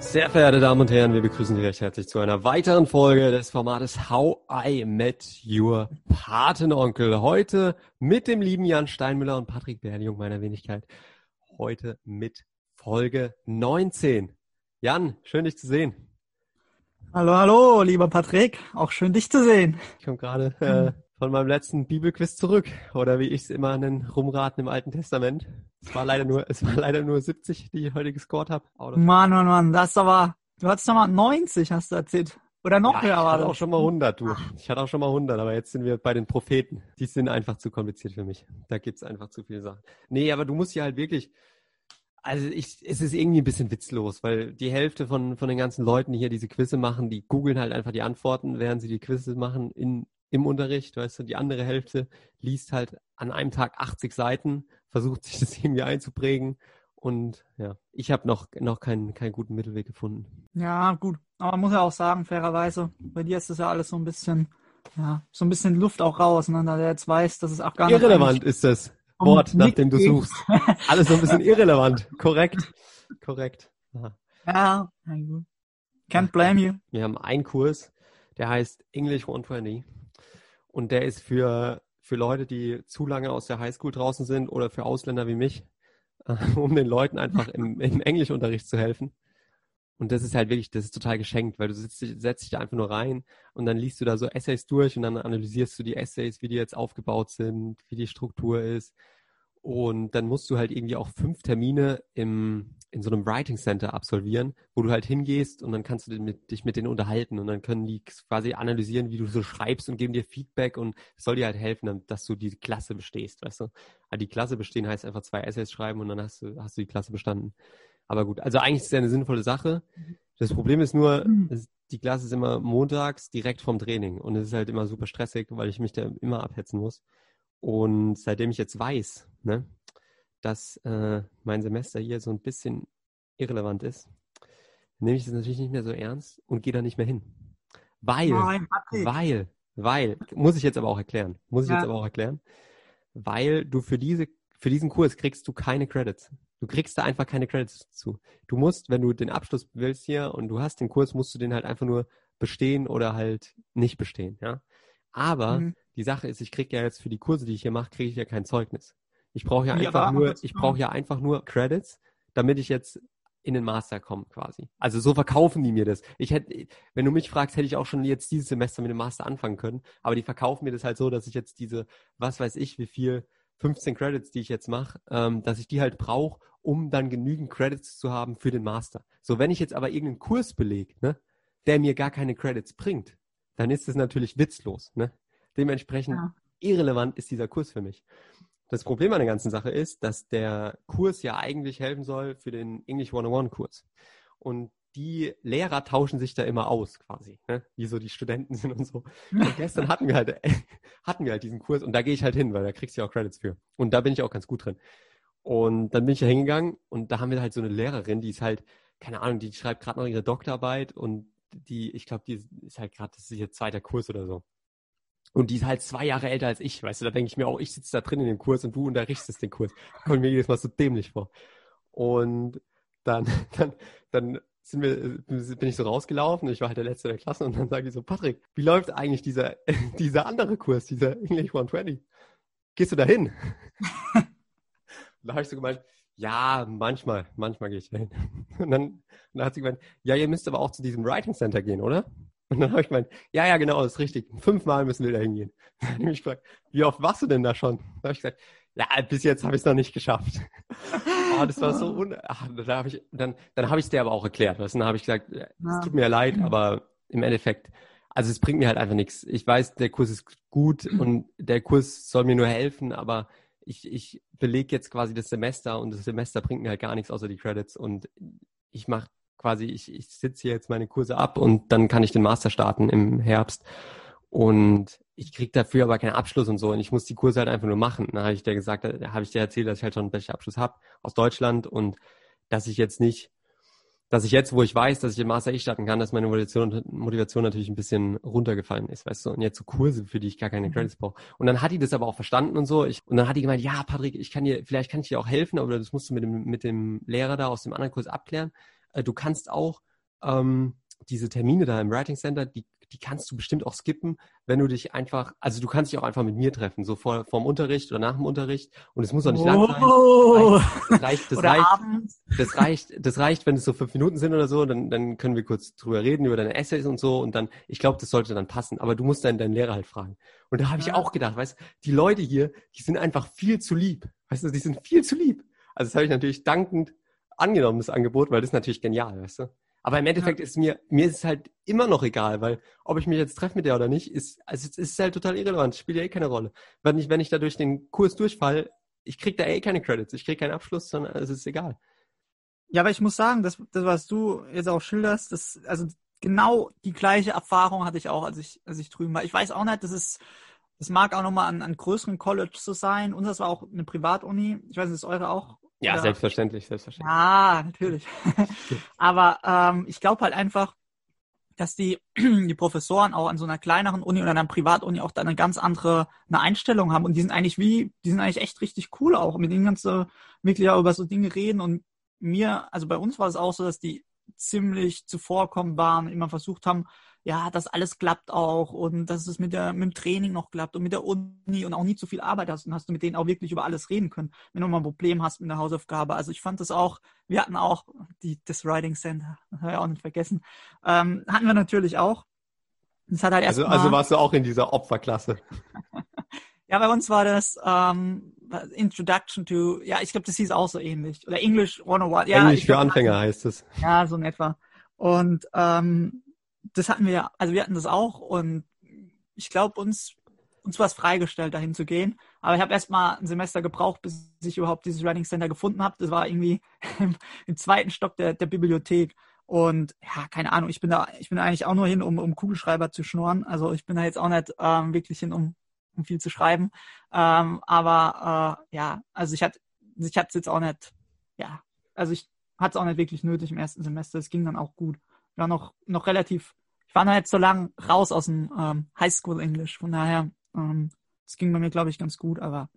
Sehr verehrte Damen und Herren, wir begrüßen Sie recht herzlich zu einer weiteren Folge des Formates How I Met Your Patenonkel. Heute mit dem lieben Jan Steinmüller und Patrick Berljung meiner Wenigkeit. Heute mit Folge 19. Jan, schön dich zu sehen. Hallo, hallo, lieber Patrick. Auch schön dich zu sehen. Ich komme gerade äh, von meinem letzten Bibelquiz zurück. Oder wie ich es immer nenne, rumraten im Alten Testament. Es war leider nur, es war leider nur 70, die ich heute gescored habe. Mann, Mann, Mann, das ist aber, du hattest doch mal 90, hast du erzählt. Oder noch ja, höher war war Ich hatte das. auch schon mal 100, du. Ich hatte auch schon mal 100, aber jetzt sind wir bei den Propheten. Die sind einfach zu kompliziert für mich. Da gibt's einfach zu viele Sachen. Nee, aber du musst hier halt wirklich, also ich, es ist irgendwie ein bisschen witzlos, weil die Hälfte von, von den ganzen Leuten, die hier diese Quizze machen, die googeln halt einfach die Antworten, während sie die Quizze machen in, im Unterricht, weißt du, die andere Hälfte liest halt an einem Tag 80 Seiten, versucht sich das irgendwie einzuprägen und ja, ich habe noch, noch keinen, keinen guten Mittelweg gefunden. Ja, gut. Aber man muss ja auch sagen, fairerweise, bei dir ist das ja alles so ein bisschen, ja, so ein bisschen Luft auch raus, ne? Da der jetzt weiß, dass es Afghanistan Irrelevant ist das Wort, nach dem du suchst. Alles so ein bisschen irrelevant. Korrekt. Korrekt. Aha. Ja, na gut. Can't blame you. Wir haben einen Kurs, der heißt English 120 und der ist für, für Leute, die zu lange aus der Highschool draußen sind oder für Ausländer wie mich, äh, um den Leuten einfach im, im Englischunterricht zu helfen. Und das ist halt wirklich, das ist total geschenkt, weil du sitzt, setzt dich da einfach nur rein und dann liest du da so Essays durch und dann analysierst du die Essays, wie die jetzt aufgebaut sind, wie die Struktur ist. Und dann musst du halt irgendwie auch fünf Termine im, in so einem Writing Center absolvieren, wo du halt hingehst und dann kannst du dich mit, dich mit denen unterhalten und dann können die quasi analysieren, wie du so schreibst und geben dir Feedback und es soll dir halt helfen, dass du die Klasse bestehst, weißt du? Also die Klasse bestehen heißt einfach zwei Essays schreiben und dann hast du, hast du die Klasse bestanden. Aber gut, also eigentlich ist es ja eine sinnvolle Sache. Das Problem ist nur, Mhm. die Klasse ist immer montags direkt vom Training und es ist halt immer super stressig, weil ich mich da immer abhetzen muss. Und seitdem ich jetzt weiß, ne, dass äh, mein Semester hier so ein bisschen irrelevant ist, nehme ich das natürlich nicht mehr so ernst und gehe da nicht mehr hin. Weil, Nein, weil, weil, muss ich jetzt aber auch erklären, muss ich Ja. jetzt aber auch erklären, weil du für diese, für diesen Kurs kriegst du keine Credits. Du kriegst da einfach keine Credits zu. Du musst, wenn du den Abschluss willst hier und du hast den Kurs, musst du den halt einfach nur bestehen oder halt nicht bestehen, ja. Aber Mhm. die Sache ist, ich kriege ja jetzt für die Kurse, die ich hier mache, kriege ich ja kein Zeugnis. Ich brauche ja Ja, einfach nur, was ich brauche ja einfach nur Credits, damit ich jetzt in den Master komme quasi. Also so verkaufen die mir das. Ich hätte, wenn du mich fragst, hätte ich auch schon jetzt dieses Semester mit dem Master anfangen können. Aber die verkaufen mir das halt so, dass ich jetzt diese, was weiß ich, wie viel, 15 Credits, die ich jetzt mache, ähm, dass ich die halt brauche, um dann genügend Credits zu haben für den Master. So, wenn ich jetzt aber irgendeinen Kurs belege, ne, der mir gar keine Credits bringt, dann ist es natürlich witzlos. Ne? Dementsprechend Ja. irrelevant ist dieser Kurs für mich. Das Problem an der ganzen Sache ist, dass der Kurs ja eigentlich helfen soll für den English 101 Kurs. Und die Lehrer tauschen sich da immer aus, quasi, ne? wie so die Studenten sind und so. Und gestern hatten wir halt, hatten wir halt diesen Kurs und da gehe ich halt hin, weil da kriegst du ja auch Credits für. Und da bin ich auch ganz gut drin. Und dann bin ich da hingegangen und da haben wir halt so eine Lehrerin, die ist halt, keine Ahnung, die schreibt gerade noch ihre Doktorarbeit und die, ich glaube, die ist halt gerade, das ist ihr zweiter Kurs oder so. Und die ist halt zwei Jahre älter als ich, weißt du, da denke ich mir auch, ich sitze da drin in dem Kurs und du unterrichtest den Kurs. Kommt mir jedes Mal so dämlich vor. Und dann, dann, dann sind wir, bin ich so rausgelaufen, ich war halt der Letzte der Klasse und dann sage ich so, Patrick, wie läuft eigentlich dieser, dieser andere Kurs, dieser English 120? Gehst du da hin? da habe ich so gemeint, ja, manchmal, manchmal gehe ich da hin. Und dann, und dann hat sie gemeint, ja, ihr müsst aber auch zu diesem Writing Center gehen, oder? Und dann habe ich gemeint, ja, ja, genau, das ist richtig. Fünfmal müssen wir da hingehen. Dann habe ich mich gefragt, wie oft warst du denn da schon? Dann habe ich gesagt, ja, bis jetzt habe ich es noch nicht geschafft. Oh, das war so un Ach, da habe ich, dann, dann habe ich es dir aber auch erklärt. Weißt? Dann habe ich gesagt, es tut mir leid, aber im Endeffekt, also es bringt mir halt einfach nichts. Ich weiß, der Kurs ist gut und der Kurs soll mir nur helfen, aber ich, ich belege jetzt quasi das Semester und das Semester bringt mir halt gar nichts außer die Credits und ich mache quasi, ich, ich sitze hier jetzt meine Kurse ab und dann kann ich den Master starten im Herbst und ich krieg dafür aber keinen Abschluss und so und ich muss die Kurse halt einfach nur machen. Da habe ich dir gesagt, da habe ich dir erzählt, dass ich halt schon einen Bachelorabschluss habe aus Deutschland und dass ich jetzt nicht, dass ich jetzt, wo ich weiß, dass ich den Master eh starten kann, dass meine Motivation, Motivation natürlich ein bisschen runtergefallen ist, weißt du, und jetzt so Kurse, für die ich gar keine Mhm. Credits brauche. Und dann hat die das aber auch verstanden und so. Ich, und dann hat die gemeint, ja, Patrick, ich kann dir, vielleicht kann ich dir auch helfen, aber das musst du mit dem, mit dem Lehrer da aus dem anderen Kurs abklären. Äh, Du kannst auch ähm, diese Termine da im Writing Center, die, die kannst du bestimmt auch skippen, wenn du dich einfach, also du kannst dich auch einfach mit mir treffen, so vor vorm Unterricht oder nach dem Unterricht. Und es muss auch nicht lang sein. Oh. Das reicht, das Oder reicht, abends. das reicht, das reicht, wenn es so fünf Minuten sind oder so, dann, dann können wir kurz drüber reden, über deine Essays und so. Und dann, ich glaube, das sollte dann passen. Aber du musst dann deinen Lehrer halt fragen. Und da habe ich Ja. auch gedacht, weißt du, die Leute hier, die sind einfach viel zu lieb. Weißt du, die sind viel zu lieb. Also das habe ich natürlich dankend angenommen, das Angebot, weil das ist natürlich genial, weißt du. Aber im Endeffekt ist mir, mir ist es halt immer noch egal, weil ob ich mich jetzt treffe mit der oder nicht, ist, also es ist halt total irrelevant, spielt ja eh keine Rolle. Wenn ich, wenn ich da durch den Kurs durchfall, ich krieg da eh keine Credits, ich krieg keinen Abschluss, sondern es ist egal. Ja, aber ich muss sagen, das, das was du jetzt auch schilderst, das, also genau die gleiche Erfahrung hatte ich auch, als ich, als ich drüben war. Ich weiß auch nicht, das ist, das mag auch nochmal an, an größeren College so sein. Unseres war auch eine Privatuni. Ich weiß nicht, ist eure auch? Ja, Oder- selbstverständlich, selbstverständlich. Ja, natürlich. Aber ähm, ich glaube halt einfach, dass die, die Professoren auch an so einer kleineren Uni oder einer Privatuni auch da eine ganz andere eine Einstellung haben und die sind eigentlich wie, die sind eigentlich echt richtig cool auch. Mit denen kannst du wirklich auch über so Dinge reden und mir, also bei uns war es auch so, dass die ziemlich zuvorkommen waren, immer versucht haben, ja, dass alles klappt auch und dass es mit, der, mit dem Training noch klappt und mit der Uni und auch nie zu viel Arbeit hast und hast du mit denen auch wirklich über alles reden können, wenn du mal ein Problem hast mit der Hausaufgabe. Also ich fand das auch, wir hatten auch die, das Writing Center, das habe ich auch nicht vergessen, ähm, hatten wir natürlich auch. Das hat halt erst Also, mal, also warst du auch in dieser Opferklasse. ja, bei uns war das ähm, Introduction to, ja, ich glaube, das hieß auch so ähnlich. Oder English 101. Ja, Englisch für Anfänger heißt es. Ja, so in etwa. Und ähm, das hatten wir, ja, also wir hatten das auch und ich glaube, uns, uns war es freigestellt, dahin zu gehen. Aber ich habe erst mal ein Semester gebraucht, bis ich überhaupt dieses Writing Center gefunden habe. Das war irgendwie im, im zweiten Stock der, der Bibliothek. Und ja, keine Ahnung, ich bin da, ich bin eigentlich auch nur hin, um, um Kugelschreiber zu schnorren. Also ich bin da jetzt auch nicht ähm, wirklich hin, um, um viel zu schreiben. Ähm, aber äh, ja, also ich hatte ich hatte es jetzt auch nicht, ja, also ich hatte es auch nicht wirklich nötig im ersten Semester. Es ging dann auch gut. Ich war noch, noch relativ, ich war noch nicht so lang raus aus dem ähm, Highschool English. Von daher, ähm, es ging bei mir, glaube ich, ganz gut. Aber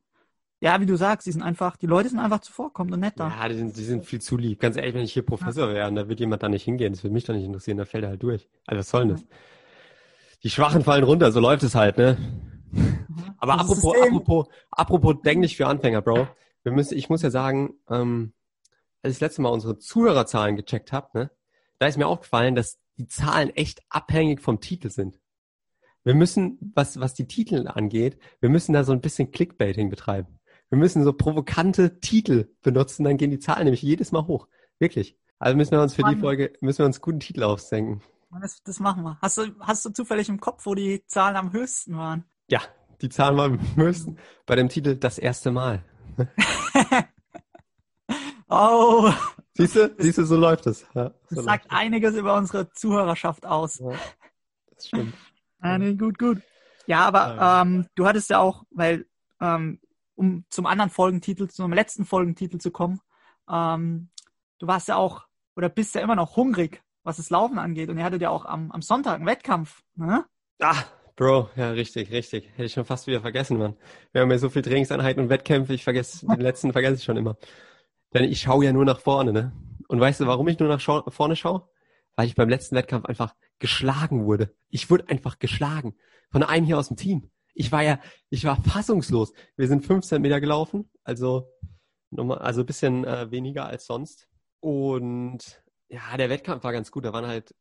ja, wie du sagst, die sind einfach, die Leute sind einfach zuvorkommend und nett da. Ja, die sind, die sind viel zu lieb. Ganz ehrlich, wenn ich hier Professor wäre und da wird jemand da nicht hingehen, das würde mich doch nicht interessieren, da fällt er halt durch. Also was soll denn das? Die Schwachen fallen runter, so läuft es halt, ne? Aber apropos, apropos, apropos denklich für Anfänger, Bro. Wir müssen, ich muss ja sagen, ähm, als ich das letzte Mal unsere Zuhörerzahlen gecheckt habe, ne, da ist mir aufgefallen, dass die Zahlen echt abhängig vom Titel sind. Wir müssen, was, was die Titel angeht, wir müssen da so ein bisschen Clickbaiting betreiben. Wir müssen so provokante Titel benutzen, dann gehen die Zahlen nämlich jedes Mal hoch. Wirklich. Also müssen wir uns für die. Folge, müssen wir uns guten Titel ausdenken. Das, das machen wir. Hast du, hast du zufällig im Kopf, wo die Zahlen am höchsten waren? Ja, die Zahlen am höchsten bei dem Titel Das erste Mal. Oh, Siehst du, siehst du, so läuft es. Ja, das so sagt einiges über unsere Zuhörerschaft aus. Ja, das stimmt. Ja, nee, gut, gut. Ja, aber Ja. ähm, du hattest ja auch, weil, ähm, um zum anderen Folgentitel, zum letzten Folgentitel zu kommen, ähm, du warst ja auch oder bist ja immer noch hungrig, was das Laufen angeht. Und ihr hattet ja auch am, am Sonntag einen Wettkampf. Ne? Ah, Bro, ja, richtig, richtig. Hätte ich schon fast wieder vergessen, Mann. Wir haben ja so viel Trainingseinheiten und Wettkämpfe, ich vergesse, den letzten vergesse ich schon immer. Denn ich schaue ja nur nach vorne, ne? Und weißt du, warum ich nur nach schau vorne schaue? Weil ich beim letzten Wettkampf einfach geschlagen wurde. Ich wurde einfach geschlagen. Von einem hier aus dem Team. Ich war ja, ich war fassungslos. Wir sind 15 Meter gelaufen, also nochmal, also bisschen äh, weniger als sonst. Und ja, der Wettkampf war ganz gut. Da waren halt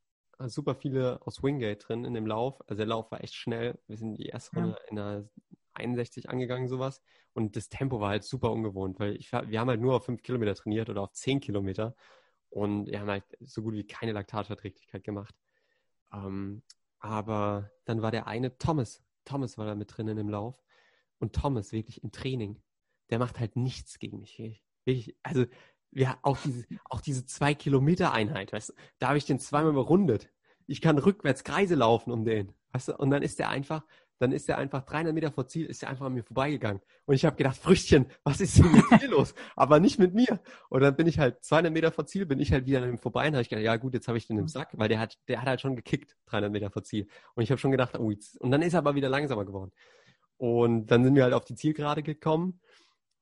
super viele aus Wingate drin in dem Lauf. Also der Lauf war echt schnell. Wir sind die erste Ja. Runde in einer 61 angegangen, sowas. Und das Tempo war halt super ungewohnt, weil ich, wir haben halt nur auf 5 Kilometer trainiert oder auf 10 Kilometer. Und wir haben halt so gut wie keine Laktatverträglichkeit gemacht. Ähm, aber dann war der eine Thomas. Thomas war da mit drin in dem Lauf. Und Thomas wirklich im Training, der macht halt nichts gegen mich. Wirklich, also ja, auch diese, auch diese zwei Kilometer Einheit, weißt du, da habe ich den zweimal überrundet. Ich kann rückwärts Kreise laufen um den, weißt du, und dann ist der einfach, dann ist der einfach 300 Meter vor Ziel, ist der einfach an mir vorbeigegangen. Und ich habe gedacht, Früchtchen, was ist denn jetzt hier los? Aber nicht mit mir. Und dann bin ich halt 200 Meter vor Ziel, bin ich halt wieder an ihm vorbei und habe ich gedacht, ja gut, jetzt habe ich den im Sack, weil der hat, der hat halt schon gekickt, 300 Meter vor Ziel. Und ich habe schon gedacht, oh, jetzt, und dann ist er aber wieder langsamer geworden. Und dann sind wir halt auf die Zielgerade gekommen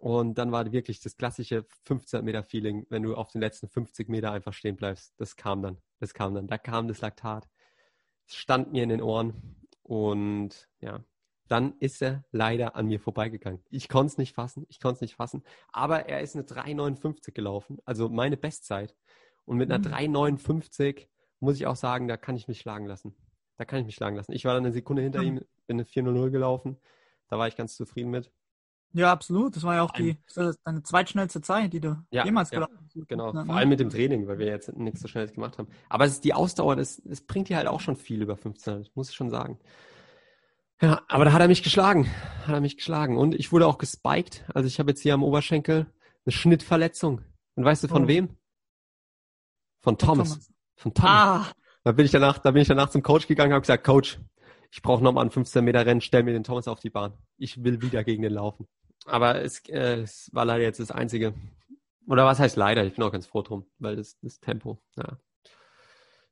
Und dann war wirklich das klassische 15 Meter Feeling, wenn du auf den letzten 50 Meter einfach stehen bleibst. Das kam dann, das kam dann. Da kam das Laktat. Es stand mir in den Ohren. Und ja, dann ist er leider an mir vorbeigegangen. Ich konnte es nicht fassen, ich konnte es nicht fassen. Aber er ist eine 3,59 gelaufen, also meine Bestzeit. Und mit einer mhm. 3,59 muss ich auch sagen, da kann ich mich schlagen lassen. Da kann ich mich schlagen lassen. Ich war dann eine Sekunde hinter mhm. ihm, bin eine 4,00 gelaufen. Da war ich ganz zufrieden mit. Ja, absolut. Das war ja auch die deine zweitschnellste Zeit, die du ja, jemals gelaufen hast. Ja, genau, vor allem mit dem Training, weil wir jetzt nichts so schnelles gemacht haben. Aber es ist die Ausdauer, das, das bringt dir halt auch schon viel über 15, das muss ich schon sagen. Ja, aber da hat er mich geschlagen. Hat er mich geschlagen. Und ich wurde auch gespiked. Also ich habe jetzt hier am Oberschenkel eine Schnittverletzung. Und weißt du von oh. wem? Von Thomas. Thomas. Von Thomas. Ah. Da bin ich danach, da bin ich danach zum Coach gegangen, habe gesagt, Coach, ich brauche nochmal ein 15 Meter Rennen, stell mir den Thomas auf die Bahn. Ich will wieder gegen den laufen. Aber es, äh, es war leider jetzt das einzige. Oder was heißt leider? Ich bin auch ganz froh drum, weil das, das Tempo, ja.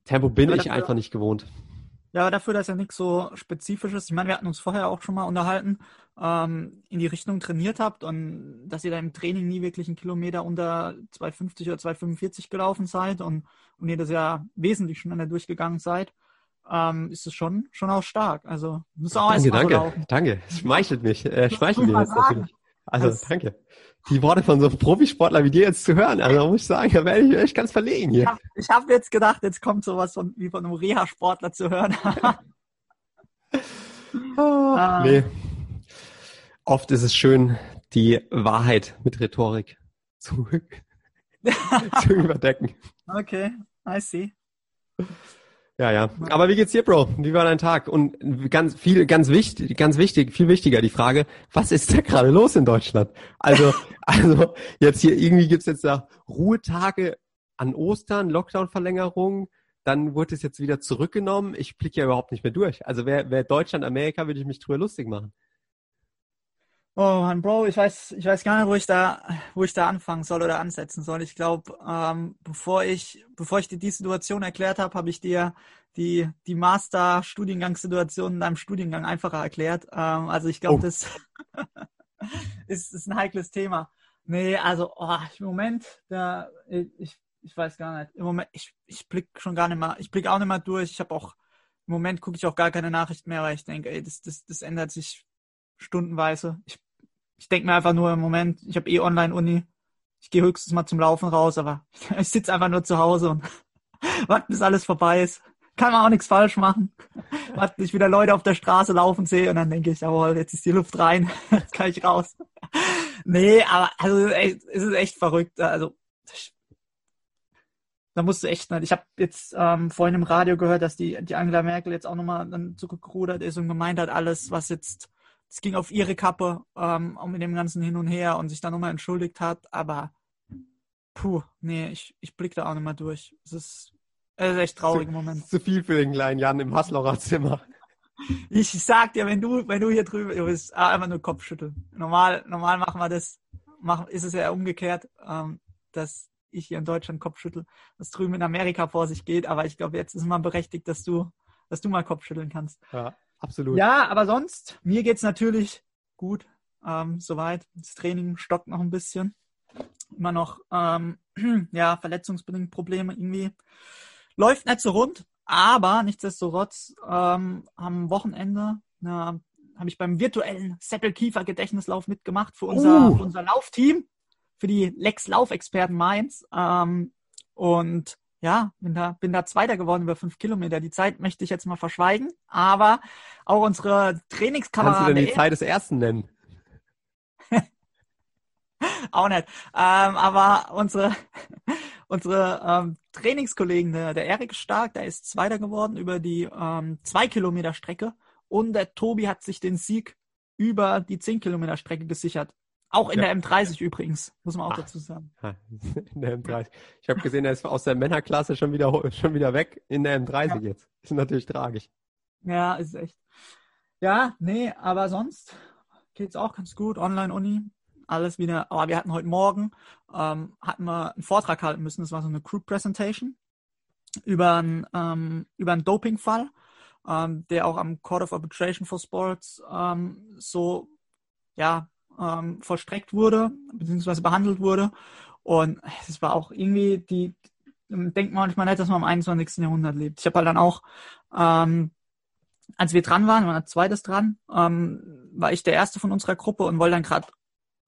Tempo bin ich einfach nicht gewohnt. Ja, aber dafür, dass ja nichts so Spezifisches, ich meine, wir hatten uns vorher auch schon mal unterhalten, ähm, in die Richtung trainiert habt und dass ihr da im Training nie wirklich einen Kilometer unter 2,50 oder 2,45 gelaufen seid und, und ihr das ja wesentlich schneller durchgegangen seid, ähm, ist es schon, schon auch stark. Also, muss auch danke, danke, laufen. danke. Es schmeichelt mich, äh, schmeichelt mich jetzt natürlich. Also, das, danke die Worte von so einem Profisportler wie dir jetzt zu hören. Also muss ich sagen, da werde ich echt ganz verlegen hier. Ich habe hab jetzt gedacht, jetzt kommt sowas von, wie von einem Reha-Sportler zu hören. oh, ah. Nee. Oft ist es schön, die Wahrheit mit Rhetorik zu, zu überdecken. Okay, I see. Ja, ja. Aber wie geht's dir, Bro? Wie war dein Tag? Und ganz viel, ganz wichtig, ganz wichtig, viel wichtiger die Frage, was ist da gerade los in Deutschland? Also, also jetzt hier irgendwie gibt's jetzt da Ruhetage an Ostern, Lockdown-Verlängerung, dann wurde es jetzt wieder zurückgenommen. Ich blicke ja überhaupt nicht mehr durch. Also wer, wer Deutschland, Amerika, würde ich mich drüber lustig machen. Oh Mann, Bro, ich weiß, ich weiß gar nicht, wo ich da, wo ich da anfangen soll oder ansetzen soll. Ich glaube, ähm, bevor ich, bevor ich dir die Situation erklärt habe, habe ich dir die, die Master-Studiengangssituation in deinem Studiengang einfacher erklärt. Ähm, also ich glaube, oh. das ist, ist ein heikles Thema. Nee, also oh, im Moment, da, ich, ich weiß gar nicht. Im Moment, ich, ich blick schon gar nicht mehr, ich blick auch nicht mehr durch. Ich habe auch, im Moment gucke ich auch gar keine Nachrichten mehr, weil ich denke, ey, das, das, das ändert sich stundenweise. Ich ich denke mir einfach nur im Moment, ich habe eh Online-Uni. Ich gehe höchstens mal zum Laufen raus, aber ich sitze einfach nur zu Hause und warte, bis alles vorbei ist. Kann man auch nichts falsch machen. Warte, bis ich wieder Leute auf der Straße laufen sehe und dann denke ich, jawohl, jetzt ist die Luft rein, jetzt kann ich raus. nee, aber also es ist echt verrückt. Also da musst du echt, ich habe jetzt ähm, vorhin im Radio gehört, dass die, die Angela Merkel jetzt auch nochmal dann zurückgerudert ist und gemeint hat, alles, was jetzt es ging auf ihre Kappe ähm, um mit dem ganzen Hin und Her und sich dann nochmal entschuldigt hat, aber puh, nee, ich, ich blick da auch nicht mehr durch. Es ist, es ist echt traurig im Moment. Zu viel für den kleinen Jan im Haslocher Zimmer. Ich sag dir, wenn du, wenn du hier drüben du bist, ah, einfach nur Kopfschütteln. Normal, normal machen wir das, machen, ist es ja umgekehrt, ähm, dass ich hier in Deutschland Kopfschüttel, was drüben in Amerika vor sich geht, aber ich glaube, jetzt ist man berechtigt, dass du, dass du mal Kopfschütteln kannst. Ja. Absolut. Ja, aber sonst, mir geht's natürlich gut. Ähm, soweit. Das Training stockt noch ein bisschen. Immer noch, ähm, ja, verletzungsbedingt Probleme irgendwie. Läuft nicht so rund, aber nichtsdestotrotz ähm, am Wochenende habe ich beim virtuellen Seppelkiefer-Gedächtnislauf mitgemacht für unser, uh. für unser Laufteam, für die Lex Laufexperten Mainz. Ähm, und ja, bin da, bin da Zweiter geworden über fünf Kilometer. Die Zeit möchte ich jetzt mal verschweigen, aber auch unsere Trainingskameraden. Kannst du denn die Zeit des Ersten nennen? auch nicht. Ähm, aber unsere, unsere ähm, Trainingskollegen, der, der Erik Stark, der ist Zweiter geworden über die ähm, zwei Kilometer Strecke und der Tobi hat sich den Sieg über die zehn Kilometer Strecke gesichert. Auch in ja. der M30 übrigens, muss man auch Ach, dazu sagen. In der M30. Ich habe gesehen, er ist aus der Männerklasse schon wieder, schon wieder weg in der M30 ja. jetzt. Ist natürlich tragisch. Ja, ist echt. Ja, nee, aber sonst geht's auch ganz gut. Online-Uni, alles wieder. Aber wir hatten heute Morgen, ähm, hatten wir einen Vortrag halten müssen. Das war so eine Group Presentation über einen, ähm, über einen Doping-Fall, ähm, der auch am Court of Arbitration for Sports ähm, so, ja, ähm, vollstreckt wurde, beziehungsweise behandelt wurde. Und es war auch irgendwie die, denkt man manchmal nicht, dass man im 21. Jahrhundert lebt. Ich habe halt dann auch, ähm, als wir dran waren, waren als zweites dran, ähm, war ich der erste von unserer Gruppe und wollte dann gerade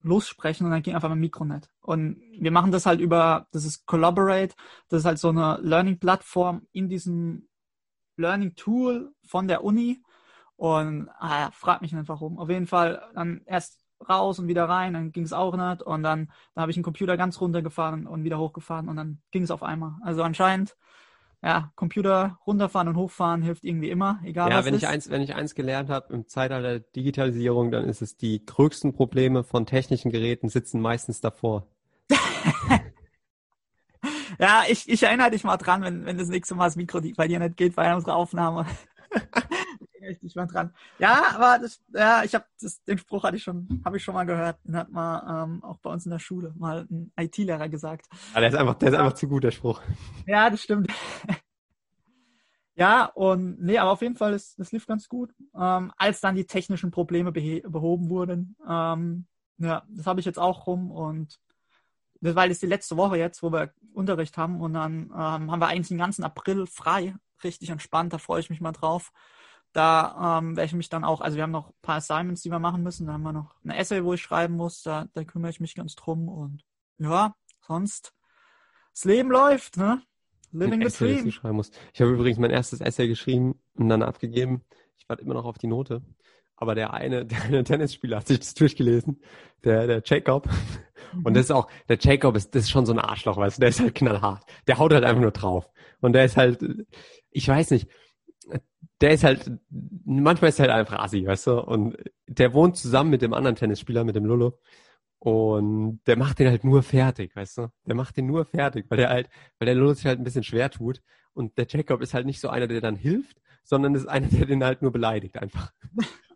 lossprechen und dann ging einfach mein Mikro nicht. Und wir machen das halt über, das ist Collaborate, das ist halt so eine Learning-Plattform in diesem Learning-Tool von der Uni. Und ah, frag mich nicht warum. Auf jeden Fall dann erst raus und wieder rein, dann ging es auch nicht. Und dann, dann habe ich den Computer ganz runtergefahren und wieder hochgefahren und dann ging es auf einmal. Also anscheinend, ja, Computer runterfahren und hochfahren hilft irgendwie immer, egal ja, was wenn ist. ich eins, wenn ich eins gelernt habe im Zeitalter der Digitalisierung, dann ist es die größten Probleme von technischen Geräten sitzen meistens davor. ja, ich, ich erinnere dich mal dran, wenn, wenn das nächste Mal das Mikro bei dir nicht geht bei unserer Aufnahme. ich dich mal dran. Ja, aber das, ja, ich habe den Spruch hatte ich schon, habe ich schon mal gehört. Den hat mal ähm, auch bei uns in der Schule mal ein IT-Lehrer gesagt. Ja, der ist einfach, der ist einfach zu gut, der Spruch. Ja, das stimmt. ja, und nee, aber auf jeden Fall, das, das lief ganz gut. Ähm, als dann die technischen Probleme behoben wurden, ähm, ja, das habe ich jetzt auch rum und das war jetzt die letzte Woche jetzt, wo wir Unterricht haben und dann ähm, haben wir eigentlich den ganzen April frei, richtig entspannt, da freue ich mich mal drauf. Da ähm, werde ich mich dann auch, also wir haben noch ein paar Assignments, die wir machen müssen. Da haben wir noch ein Essay, wo ich schreiben muss. Da, da kümmere ich mich ganz drum. Und ja, sonst, das Leben läuft, ne? Living the dream. Ich habe übrigens mein erstes Essay geschrieben und dann abgegeben. Ich warte immer noch auf die Note. Aber der eine, der eine Tennisspieler hat sich das durchgelesen, der, der Jacob. Mhm. Und das ist auch, der Jacob ist, das ist schon so ein Arschloch, weißt du, der ist halt knallhart. Der haut halt einfach nur drauf. Und der ist halt, ich weiß nicht, der ist halt, manchmal ist er halt einfach assi, weißt du? Und der wohnt zusammen mit dem anderen Tennisspieler, mit dem Lolo. Und der macht den halt nur fertig, weißt du? Der macht den nur fertig, weil der halt, weil der Lolo sich halt ein bisschen schwer tut. Und der Jacob ist halt nicht so einer, der dann hilft, sondern ist einer, der den halt nur beleidigt einfach.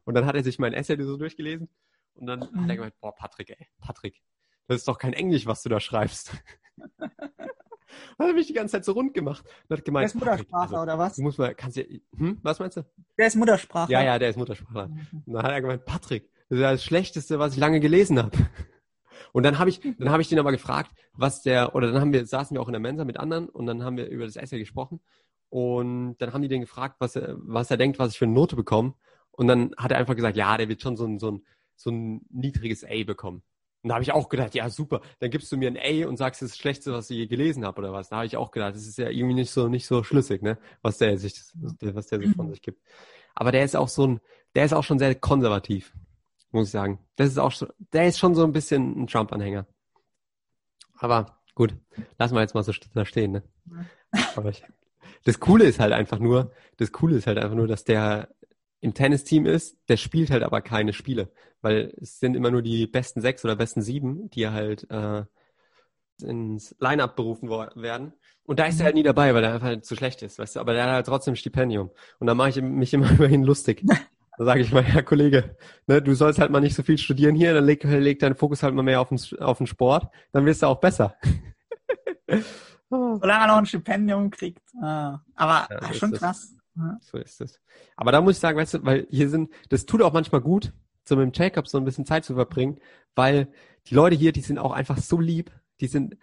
Und dann hat er sich mein Essay so durchgelesen und dann hat er mhm. gemeint, boah, Patrick, ey, Patrick, das ist doch kein Englisch, was du da schreibst. hat er mich die ganze Zeit so rund gemacht und hat gemeint, der ist Muttersprachler, also, oder was? Du musst mal, kannst du, hm, was meinst du? Der ist Muttersprachler. Ja, ja, der ist Muttersprachler. Mhm. Und dann hat er gemeint, Patrick, das ist ja das Schlechteste, was ich lange gelesen habe. Und dann habe ich, dann habe ich den aber gefragt, was der, oder dann haben wir, saßen wir auch in der Mensa mit anderen und dann haben wir über das Essay gesprochen und dann haben die den gefragt, was er, was er denkt, was ich für eine Note bekomme. Und dann hat er einfach gesagt, ja, der wird schon so ein, so ein, so ein niedriges A bekommen. Und da habe ich auch gedacht, ja super, dann gibst du mir ein A und sagst, das ist das Schlechteste, was ich je gelesen habe oder was. Da habe ich auch gedacht, das ist ja irgendwie nicht so nicht so schlüssig, ne, was der sich, was der sich von sich gibt. Aber der ist auch so ein, der ist auch schon sehr konservativ, muss ich sagen. Das ist auch schon, der ist schon so ein bisschen ein Trump-Anhänger. Aber gut, lassen wir jetzt mal so da stehen, ne. Aber ich, das Coole ist halt einfach nur, das Coole ist halt einfach nur, dass der im Tennisteam ist, der spielt halt aber keine Spiele, weil es sind immer nur die besten sechs oder besten sieben, die halt äh, ins Line-Up berufen werden. Und da ist er halt nie dabei, weil er einfach halt zu schlecht ist, weißt du. Aber der hat halt trotzdem ein Stipendium. Und da mache ich mich immer über ihn lustig. Da sage ich mal, Herr Kollege, ne, du sollst halt mal nicht so viel studieren hier, dann leg, leg deinen Fokus halt mal mehr auf den, auf den Sport, dann wirst du auch besser. Solange er noch ein Stipendium kriegt. Ah. Aber ja, schon krass. So ist es. Aber da muss ich sagen, weißt du, weil hier sind, das tut auch manchmal gut, so mit dem Jacob so ein bisschen Zeit zu verbringen, weil die Leute hier, die sind auch einfach so lieb, die sind,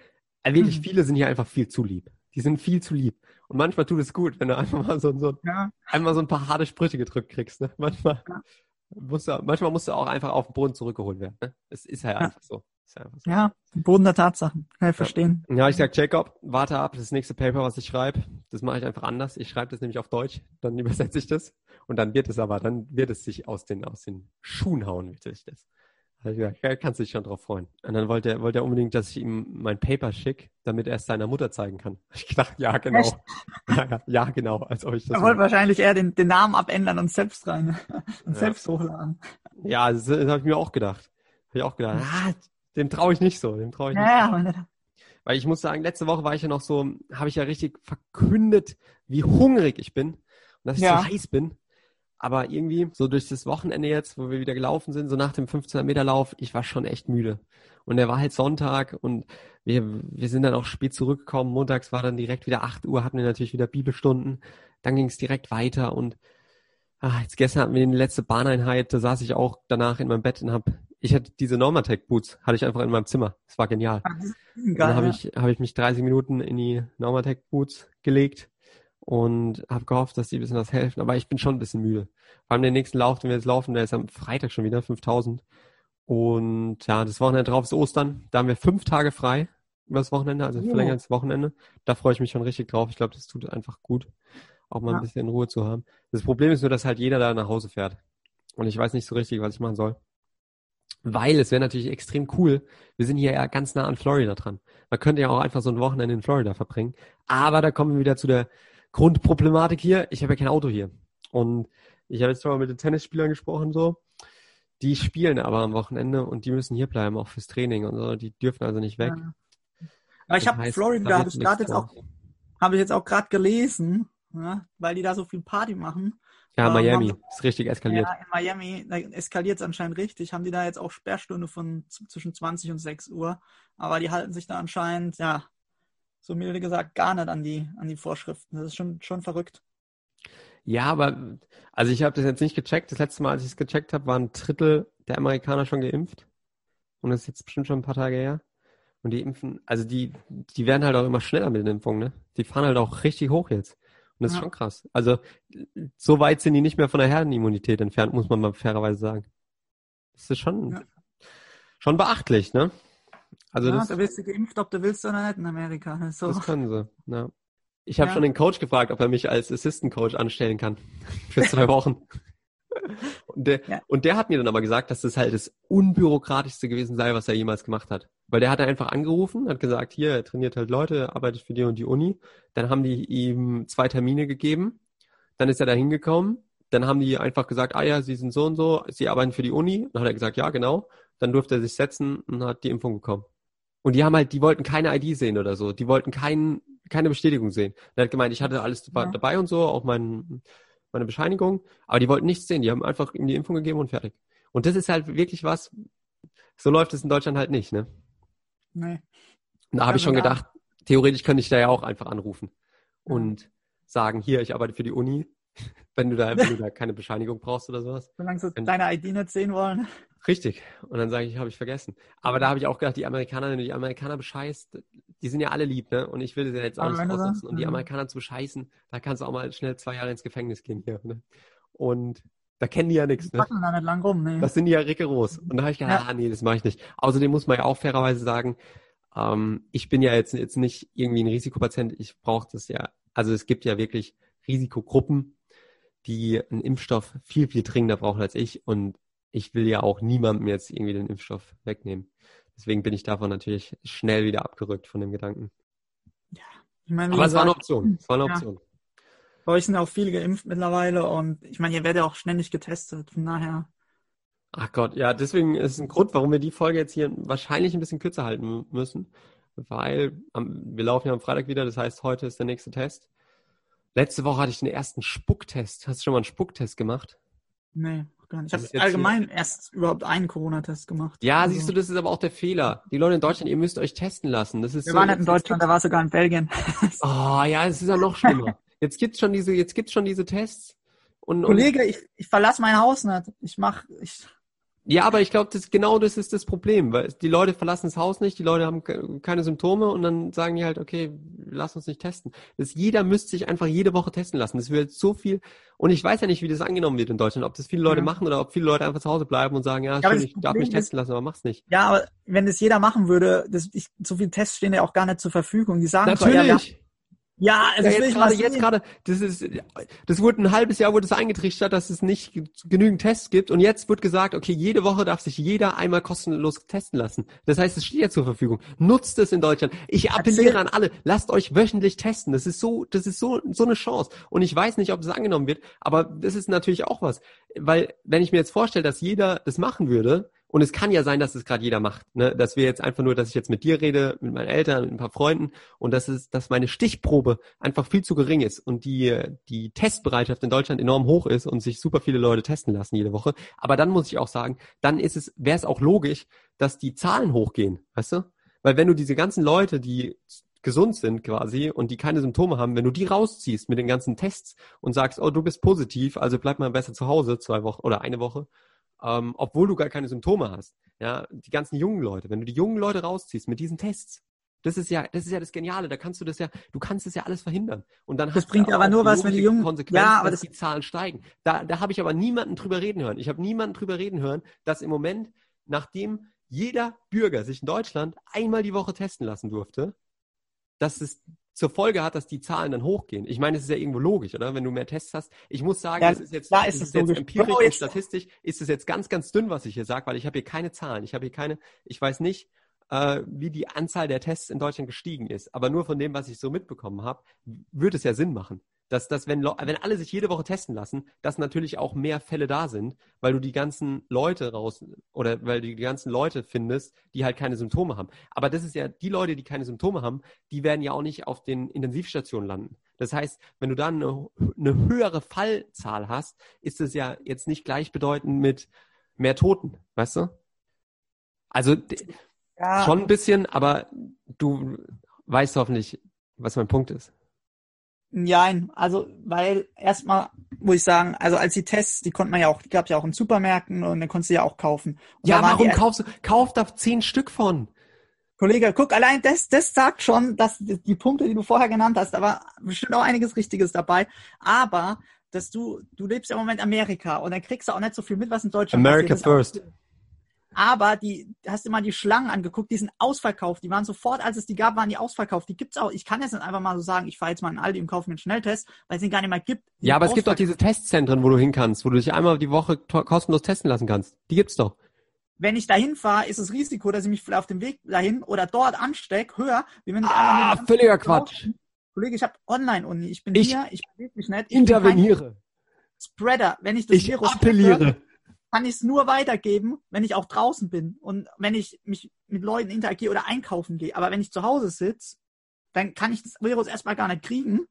wirklich mhm. viele sind hier einfach viel zu lieb. Die sind viel zu lieb. Und manchmal tut es gut, wenn du einfach mal so, so, ja. einmal so ein paar harte Sprüche gedrückt kriegst. Ne? Manchmal, ja. musst du, manchmal musst du auch einfach auf den Boden zurückgeholt werden. Ne? Es ist halt ja. einfach so. Ja, Boden der Tatsachen. Kann ich verstehen. Ja, ich sag Jacob, warte ab, das nächste Paper, was ich schreibe, das mache ich einfach anders. Ich schreibe das nämlich auf Deutsch, dann übersetze ich das und dann wird es aber, dann wird es sich aus den, aus den Schuhen hauen, wird sich das. Also ich gesagt, kannst dich schon drauf freuen. Und dann wollte er, wollte er unbedingt, dass ich ihm mein Paper schicke, damit er es seiner Mutter zeigen kann. Ich gedacht, ja, genau. Ja, ja, ja, genau. Als ob ich das er wollte wahrscheinlich eher den, den Namen abändern und selbst rein und ja. selbst hochladen. Ja, das, das habe ich mir auch gedacht. Habe ich auch gedacht, ah, dem traue ich nicht so, dem traue ich ja, nicht. So. Weil ich muss sagen, letzte Woche war ich ja noch so, habe ich ja richtig verkündet, wie hungrig ich bin und dass ich ja. so heiß bin. Aber irgendwie, so durch das Wochenende jetzt, wo wir wieder gelaufen sind, so nach dem 1500 Meter Lauf, ich war schon echt müde. Und der war halt Sonntag und wir, wir sind dann auch spät zurückgekommen. Montags war dann direkt wieder 8 Uhr, hatten wir natürlich wieder Bibelstunden. Dann ging es direkt weiter und ach, jetzt gestern hatten wir die letzte Bahneinheit, da saß ich auch danach in meinem Bett und habe ich hatte diese Normatec Boots, hatte ich einfach in meinem Zimmer. Das war genial. Ah, Geil, dann habe ich, hab ich mich 30 Minuten in die Normatec Boots gelegt und habe gehofft, dass die ein bisschen was helfen. Aber ich bin schon ein bisschen müde. Vor allem den nächsten Lauf, den wir jetzt laufen, der ist am Freitag schon wieder, 5000. Und ja, das Wochenende drauf ist Ostern. Da haben wir fünf Tage frei über das Wochenende, also verlängertes Wochenende. Da freue ich mich schon richtig drauf. Ich glaube, das tut einfach gut, auch mal Ja. ein bisschen Ruhe zu haben. Das Problem ist nur, dass halt jeder da nach Hause fährt. Und ich weiß nicht so richtig, was ich machen soll. Weil es wäre natürlich extrem cool. Wir sind hier ja ganz nah an Florida dran. Man könnte ja auch einfach so ein Wochenende in Florida verbringen. Aber da kommen wir wieder zu der Grundproblematik hier. Ich habe ja kein Auto hier. Und ich habe jetzt schon mal mit den Tennisspielern gesprochen, so. Die spielen aber am Wochenende und die müssen hier bleiben, auch fürs Training und so. Die dürfen also nicht weg. Ja. Ich habe Florida, da habe ich gerade jetzt auch, habe ich jetzt auch gerade gelesen, ja, weil die da so viel Party machen. Ja, Ähm, Miami haben ist richtig eskaliert. Ja, in Miami eskaliert es anscheinend richtig. Haben die da jetzt auch Sperrstunde von zwischen 20 und 6 Uhr. Aber die halten sich da anscheinend, ja, so milde gesagt, gar nicht an die, an die Vorschriften. Das ist schon, schon verrückt. Ja, aber also ich habe das jetzt nicht gecheckt. Das letzte Mal, als ich es gecheckt habe, waren ein Drittel der Amerikaner schon geimpft. Und das ist jetzt bestimmt schon ein paar Tage her. Und die impfen, also die, die werden halt auch immer schneller mit den Impfungen, ne? Die fahren halt auch richtig hoch jetzt. Und das ist Ja. schon krass. Also so weit sind die nicht mehr von der Herdenimmunität entfernt, muss man mal fairerweise sagen. Das ist schon, Ja. schon beachtlich, ne? Also ja, das, da wirst du geimpft, ob du willst oder nicht in Amerika. Das ist so. das können sie. Ja. Ich habe schon den Coach gefragt, ob er mich als Assistant Coach anstellen kann. Für zwei Wochen. Und der, Ja. und der hat mir dann aber gesagt, dass das halt das unbürokratischste gewesen sei, was er jemals gemacht hat. Weil der hat einfach angerufen, hat gesagt, hier, er trainiert halt Leute, arbeitet für die und die Uni. Dann haben die ihm zwei Termine gegeben. Dann ist er da hingekommen. Dann haben die einfach gesagt, ah ja, sie sind so und so, sie arbeiten für die Uni. Dann hat er gesagt, ja, genau. Dann durfte er sich setzen und hat die Impfung bekommen. Und die haben halt, die wollten keine ID sehen oder so. Die wollten kein, keine Bestätigung sehen. Er hat gemeint, ich hatte alles Ja. dabei und so, auch mein, meine Bescheinigung. Aber die wollten nichts sehen. Die haben einfach ihm die Impfung gegeben und fertig. Und das ist halt wirklich was, so läuft es in Deutschland halt nicht, ne? Nee. Und da habe ich Also schon da- gedacht, theoretisch könnte ich da ja auch einfach anrufen und sagen, hier, ich arbeite für die Uni, wenn du da, wenn du da keine Bescheinigung brauchst oder sowas. Solange sie Wenn- deine ID nicht sehen wollen. Richtig. Und dann sage ich, habe ich vergessen. Aber da habe ich auch gedacht, die Amerikaner, wenn du die Amerikaner bescheißt, die sind ja alle lieb, ne? Und ich will das ja jetzt auch nicht ausnutzen. Und die Mhm. Amerikaner zu bescheißen, da kannst du auch mal schnell zwei Jahre ins Gefängnis gehen hier, ne? Und da kennen die ja nichts, Die ne? packen da nicht lang rum. Nee. Das sind die ja rigoros. Und da habe ich gedacht, Ja. ah nee, das mache ich nicht. Außerdem muss man ja auch fairerweise sagen, ähm, ich bin ja jetzt, jetzt nicht irgendwie ein Risikopatient. Ich brauche das ja. Also es gibt ja wirklich Risikogruppen, die einen Impfstoff viel, viel dringender brauchen als ich. Und ich will ja auch niemandem jetzt irgendwie den Impfstoff wegnehmen. Deswegen bin ich davon natürlich schnell wieder abgerückt von dem Gedanken. ich meine, Aber es war eine Option. Es war eine Ja. Option. bei euch sind auch viele geimpft mittlerweile und ich meine, ihr werdet ja auch ständig getestet. Von daher. Ach Gott, ja, deswegen ist es ein Grund, warum wir die Folge jetzt hier wahrscheinlich ein bisschen kürzer halten müssen, weil am, wir laufen ja am Freitag wieder, das heißt, heute ist der nächste Test. Letzte Woche hatte ich den ersten Spucktest. Hast du schon mal einen Spucktest gemacht? Nee, gar nicht. Ich ist habe allgemein erst überhaupt einen Corona-Test gemacht. Ja, Also, siehst du, das ist aber auch der Fehler. Die Leute in Deutschland, ihr müsst euch testen lassen. Das ist Wir so, waren nicht in jetzt- Deutschland, da war sogar in Belgien. Oh ja, es ist ja noch schlimmer. Jetzt gibt's schon diese, jetzt gibt's schon diese Tests. Und, und Kollege, ich, ich verlasse mein Haus nicht. Ich mach, ich, Ja, aber ich glaube, das genau das ist das Problem, weil die Leute verlassen das Haus nicht, die Leute haben ke- keine Symptome und dann sagen die halt, okay, lass uns nicht testen. Das, jeder müsste sich einfach jede Woche testen lassen. Das wird so viel und ich weiß ja nicht, wie das angenommen wird in Deutschland, ob das viele Leute Ja. machen oder ob viele Leute einfach zu Hause bleiben und sagen, ja, schön, ich darf mich testen lassen, aber mach's nicht. ja, aber wenn das jeder machen würde, das, ich, so viele Tests stehen ja auch gar nicht zur Verfügung. Die sagen zwar, ja, Natürlich. Ja, also Ja, jetzt gerade, jetzt gerade, das ist, das wurde ein halbes Jahr wurde es eingetrichtert, dass es nicht ge- genügend Tests gibt und jetzt wird gesagt, okay, jede Woche darf sich jeder einmal kostenlos testen lassen. Das heißt, es steht ja zur Verfügung. Nutzt es in Deutschland. Ich appelliere Erzähl- an alle, lasst euch wöchentlich testen. Das ist so, das ist so, so eine Chance. Und ich weiß nicht, ob das angenommen wird, aber das ist natürlich auch was. Weil, wenn ich mir jetzt vorstelle, dass jeder das machen würde, und es kann ja sein, dass es gerade jeder macht, ne? dass wir jetzt einfach nur, dass ich jetzt mit dir rede, mit meinen Eltern, mit ein paar Freunden und dass es, dass meine Stichprobe einfach viel zu gering ist und die, die Testbereitschaft in Deutschland enorm hoch ist und sich super viele Leute testen lassen jede Woche. Aber dann muss ich auch sagen, dann ist es, wäre es auch logisch, dass die Zahlen hochgehen, weißt du? Weil wenn du diese ganzen Leute, die gesund sind quasi und die keine Symptome haben, wenn du die rausziehst mit den ganzen Tests und sagst, oh, du bist positiv, also bleib mal besser zu Hause zwei Wochen oder eine Woche, ähm, obwohl du gar keine Symptome hast. Ja, die ganzen jungen Leute, wenn du die jungen Leute rausziehst mit diesen Tests, das ist ja, das ist ja das Geniale. Da kannst du das ja, du kannst das ja alles verhindern. Und dann das bringt aber nur was, wenn die jungen Konsequenz, ja, aber dass das die Zahlen steigen. Da, da habe ich aber niemanden drüber reden hören. Ich habe niemanden drüber reden hören, dass im Moment, nachdem jeder Bürger sich in Deutschland einmal die Woche testen lassen durfte, dass es zur Folge hat, dass die Zahlen dann hochgehen. Ich meine, es ist ja irgendwo logisch, oder? Wenn du mehr Tests hast. Ich muss sagen, ja, es ist jetzt, klar ist es jetzt empirisch und statistisch ist es jetzt ganz, ganz dünn, was ich hier sage, weil ich habe hier keine Zahlen. Ich habe hier keine, ich weiß nicht, äh, wie die Anzahl der Tests in Deutschland gestiegen ist. Aber nur von dem, was ich so mitbekommen habe, würde es ja Sinn machen. Dass, dass wenn, wenn alle sich jede Woche testen lassen, dass natürlich auch mehr Fälle da sind, weil du die ganzen Leute raus oder weil du die ganzen Leute findest, die halt keine Symptome haben. Aber das ist ja, die Leute, die keine Symptome haben, die werden ja auch nicht auf den Intensivstationen landen. Das heißt, wenn du dann eine, eine höhere Fallzahl hast, ist es ja jetzt nicht gleichbedeutend mit mehr Toten, weißt du? Also ja. Schon ein bisschen, aber du weißt hoffentlich, was mein Punkt ist. Nein, also weil erstmal muss ich sagen, also als die Tests, die konnte man ja auch, die gab ja auch in Supermärkten und dann konntest du ja auch kaufen. Und ja, warum kaufst du, kauf da zehn Stück von. Kollege, guck, allein das, das sagt schon, dass die, Punkte, die du vorher genannt hast, da war bestimmt auch einiges Richtiges dabei. Aber, dass du, du lebst ja im Moment Amerika und dann kriegst du auch nicht so viel mit, was in Deutschland America passiert. America first. Aber die, hast du mal die Schlangen angeguckt, die sind ausverkauft. Die waren sofort, als es die gab, waren die ausverkauft. Die gibt's auch. Ich kann jetzt nicht einfach mal so sagen, ich fahre jetzt mal in Aldi und kaufe mir einen Schnelltest, weil es den gar nicht mehr gibt. Die ja, aber es gibt doch diese Testzentren, wo du hin kannst, wo du dich einmal die Woche kostenlos testen lassen kannst. Die gibt's doch. Wenn ich dahin fahre, ist das Risiko, dass ich mich vielleicht auf dem Weg dahin oder dort anstecke, höher, wie wenn ich ah, völliger Quatsch. Kollege, ich habe Online-Uni. Ich bin ich hier, ich bewege mich nicht. Ich interveniere. Spreader, wenn ich das ich Virus appelliere. Hätte, kann ich es nur weitergeben, wenn ich auch draußen bin und wenn ich mich mit Leuten interagiere oder einkaufen gehe. Aber wenn ich zu Hause sitze, dann kann ich das Virus erstmal gar nicht kriegen.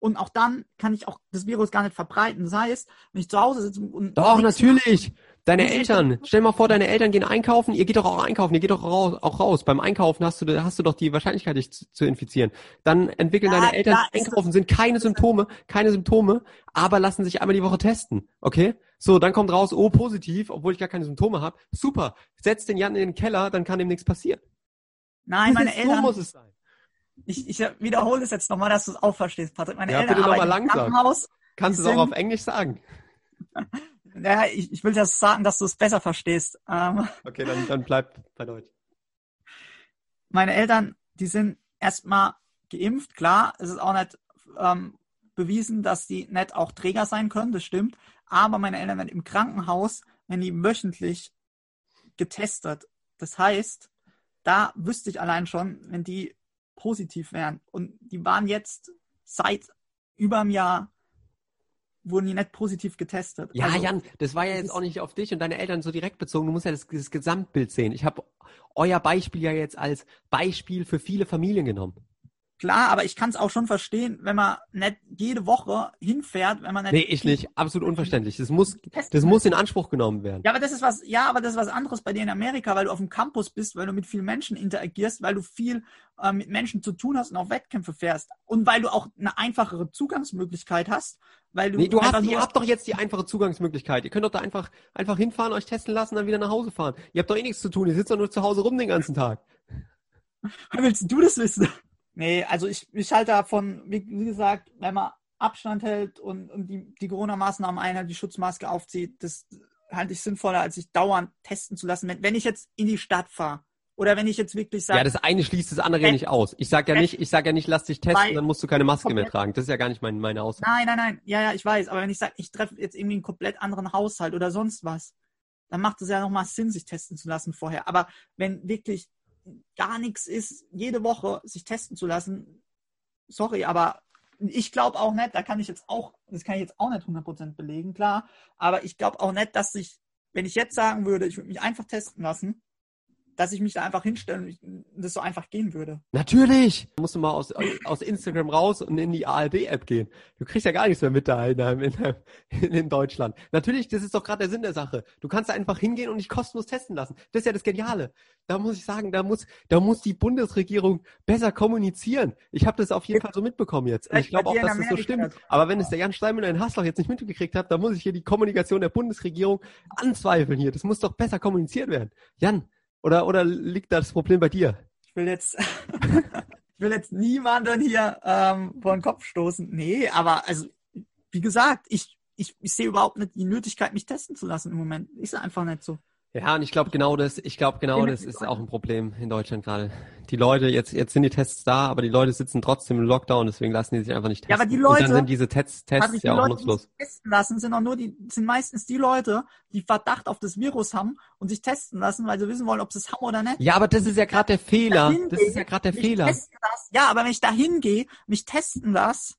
Und auch dann kann ich auch das Virus gar nicht verbreiten. Das heißt, wenn ich zu Hause sitze und. Doch, natürlich. Deine Eltern. Stell mal vor, deine Eltern gehen einkaufen. Ihr geht doch auch einkaufen. Ihr geht doch raus, auch raus. Beim Einkaufen hast du, hast du doch die Wahrscheinlichkeit, dich zu, zu infizieren. Dann entwickeln ja, deine Eltern einkaufen, sind keine Symptome, keine Symptome, aber lassen sich einmal die Woche testen. Okay? So, dann kommt raus, oh, positiv, obwohl ich gar keine Symptome habe. Super. Setz den Jan in den Keller, dann kann ihm nichts passieren. Nein, meine Eltern. So muss es sein. Ich, ich wiederhole es jetzt nochmal, dass du es auch verstehst, Patrick. Meine ja, Eltern bitte nochmal langsam. Kannst du es auch auf Englisch sagen? Ja, ich, ich will das sagen, dass du es besser verstehst. Ähm, okay, dann, dann bleib bei Deutsch. Meine Eltern, die sind erstmal geimpft, klar. Es ist auch nicht ähm, bewiesen, dass die nicht auch Träger sein können, das stimmt. Aber meine Eltern werden im Krankenhaus, wenn die wöchentlich getestet. Das heißt, da wüsste ich allein schon, wenn die positiv wären. Und die waren jetzt seit über einem Jahr wurden die nicht positiv getestet. Ja, also, Jan, das war ja jetzt auch nicht auf dich und deine Eltern so direkt bezogen. Du musst ja das, das Gesamtbild sehen. Ich habe euer Beispiel ja jetzt als Beispiel für viele Familien genommen. Klar, aber ich kann es auch schon verstehen, wenn man nicht jede Woche hinfährt, wenn man nicht. Nee, ich nicht. Absolut unverständlich. Das muss, das muss in Anspruch genommen werden. Ja, aber das ist was, ja, aber das ist was anderes bei dir in Amerika, weil du auf dem Campus bist, weil du mit vielen Menschen interagierst, weil du viel äh, mit Menschen zu tun hast und auch Wettkämpfe fährst. Und weil du auch eine einfachere Zugangsmöglichkeit hast, weil du. Nee, du hast, ihr habt doch jetzt die einfache Zugangsmöglichkeit. Ihr könnt doch da einfach, einfach hinfahren, euch testen lassen, dann wieder nach Hause fahren. Ihr habt doch eh nichts zu tun. Ihr sitzt doch nur zu Hause rum den ganzen Tag. Willst du das wissen? Nee, also ich, ich halte davon, wie, wie gesagt, wenn man Abstand hält und, und die, die Corona-Maßnahmen einhält, die Schutzmaske aufzieht, das halte ich sinnvoller, als sich dauernd testen zu lassen. Wenn, wenn ich jetzt in die Stadt fahre oder wenn ich jetzt wirklich sage. Ja, das eine schließt das andere ja nicht aus. Ich sage ja nicht, ich sage ja nicht, lass dich testen, dann musst du keine Maske mehr tragen. Das ist ja gar nicht mein, meine Aussage. Nein, nein, nein. Ja, ja, ich weiß. Aber wenn ich sage, ich treffe jetzt irgendwie einen komplett anderen Haushalt oder sonst was, dann macht es ja nochmal Sinn, sich testen zu lassen vorher. Aber wenn wirklich gar nichts ist, jede Woche sich testen zu lassen, sorry, aber ich glaube auch nicht, da kann ich jetzt auch, das kann ich jetzt auch nicht 100% belegen, klar, aber ich glaube auch nicht, dass ich, wenn ich jetzt sagen würde, ich würde mich einfach testen lassen, dass ich mich da einfach hinstelle und das so einfach gehen würde. Natürlich! Da musst du mal aus, aus Instagram raus und in die ARD-App gehen. Du kriegst ja gar nichts mehr mit da in, in, in Deutschland. Natürlich, das ist doch gerade der Sinn der Sache. Du kannst da einfach hingehen und dich kostenlos testen lassen. Das ist ja das Geniale. Da muss ich sagen, da muss, da muss die Bundesregierung besser kommunizieren. Ich habe das auf jeden Fall so mitbekommen jetzt. Und ich glaube auch, dass das so stimmt. Aber wenn es der Jan Steinmüller in Haslach jetzt nicht mitgekriegt hat, dann muss ich hier die Kommunikation der Bundesregierung anzweifeln hier. Das muss doch besser kommuniziert werden. Jan, oder, oder liegt das Problem bei dir? Ich will jetzt, ich will jetzt niemanden hier ähm, vor den Kopf stoßen. Nee, aber also, wie gesagt, ich, ich, ich sehe überhaupt nicht die Nötigkeit, mich testen zu lassen im Moment. Ist einfach nicht so. Ja, und ich glaube genau das, ich glaube genau das ist auch ein Problem in Deutschland gerade. Die Leute, jetzt, jetzt sind die Tests da, aber die Leute sitzen trotzdem im Lockdown, deswegen lassen die sich einfach nicht testen. Ja, aber die Leute, und dann sind diese Tests, Tests ja auch Leute, nutzlos. Die testen lassen, sind auch nur die, sind meistens die Leute, die Verdacht auf das Virus haben und sich testen lassen, weil sie wissen wollen, ob sie es haben oder nicht. Ja, aber das ist ja gerade der Fehler. Das ist ja gerade der Fehler. Ja, aber wenn ich da hingehe, mich testen lasse,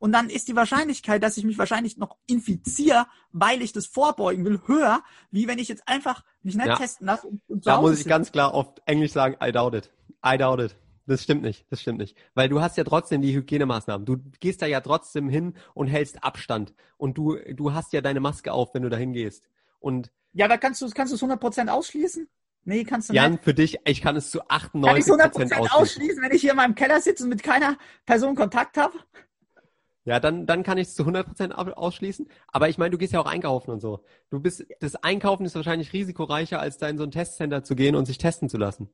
und dann ist die Wahrscheinlichkeit, dass ich mich wahrscheinlich noch infiziere, weil ich das vorbeugen will, höher, wie wenn ich jetzt einfach mich nicht ja. testen lasse. Und, und da muss ich ganz klar auf Englisch sagen, I doubt it. I doubt it. Das stimmt nicht, das stimmt nicht. Weil du hast ja trotzdem die Hygienemaßnahmen. Du gehst da ja trotzdem hin und hältst Abstand. Und du, du hast ja deine Maske auf, wenn du da hingehst. Und ja, aber kannst du kannst du es 100% ausschließen? Nee, kannst du Jan, nicht. für dich, ich kann es zu 98% kann ich 100% ausschließen. ausschließen, wenn ich hier in meinem Keller sitze und mit keiner Person Kontakt habe? Ja, dann, dann kann ich es zu 100% ausschließen. Aber ich meine, du gehst ja auch einkaufen und so. Du bist, das Einkaufen ist wahrscheinlich risikoreicher, als da in so ein Testcenter zu gehen und sich testen zu lassen.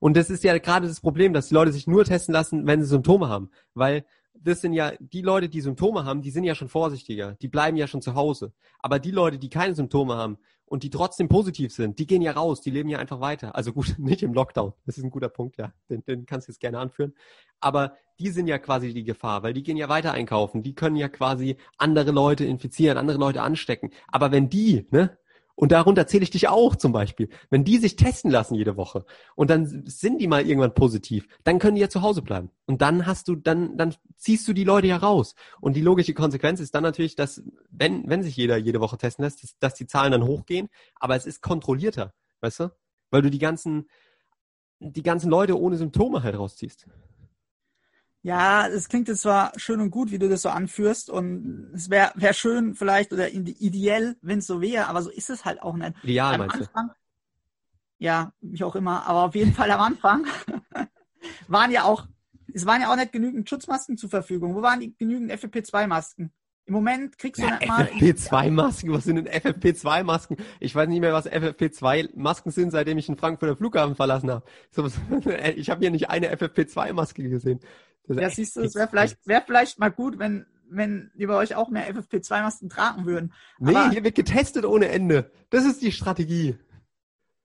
Und das ist ja gerade das Problem, dass die Leute sich nur testen lassen, wenn sie Symptome haben. Weil das sind ja die Leute, die Symptome haben, die sind ja schon vorsichtiger. Die bleiben ja schon zu Hause. Aber die Leute, die keine Symptome haben und die trotzdem positiv sind, die gehen ja raus, die leben ja einfach weiter. Also gut, nicht im Lockdown. Das ist ein guter Punkt, ja. Den, den kannst du jetzt gerne anführen. Aber die sind ja quasi die Gefahr, weil die gehen ja weiter einkaufen. Die können ja quasi andere Leute infizieren, andere Leute anstecken. Aber wenn die, ne, und darunter zähle ich dich auch zum Beispiel. Wenn die sich testen lassen jede Woche und dann sind die mal irgendwann positiv, dann können die ja zu Hause bleiben. Und dann hast du, dann, dann ziehst du die Leute ja raus. Und die logische Konsequenz ist dann natürlich, dass, wenn, wenn sich jeder jede Woche testen lässt, dass, dass die Zahlen dann hochgehen, aber es ist kontrollierter, weißt du? Weil du die ganzen, die ganzen Leute ohne Symptome halt rausziehst. Ja, es klingt jetzt zwar schön und gut, wie du das so anführst, und es wäre wär schön vielleicht oder ideell, wenn es so wäre, aber so ist es halt auch nicht. Ideal, meinst Anfang, du? Ja, wie auch immer, aber auf jeden Fall am Anfang waren ja auch, es waren ja auch nicht genügend Schutzmasken zur Verfügung. Wo waren die genügend FFP2-Masken? Im Moment kriegst du ja, nicht mal. FFP2-Masken? Was sind denn FFP2-Masken? Ich weiß nicht mehr, was FFP2-Masken sind, seitdem ich den Frankfurter Flughafen verlassen habe. Ich habe hier nicht eine FFP2-Maske gesehen. Ja, siehst du, es wäre vielleicht, wär vielleicht mal gut, wenn, wenn die bei euch auch mehr FFP2-Masken tragen würden. Nee, aber, hier wird getestet ohne Ende. Das ist die Strategie.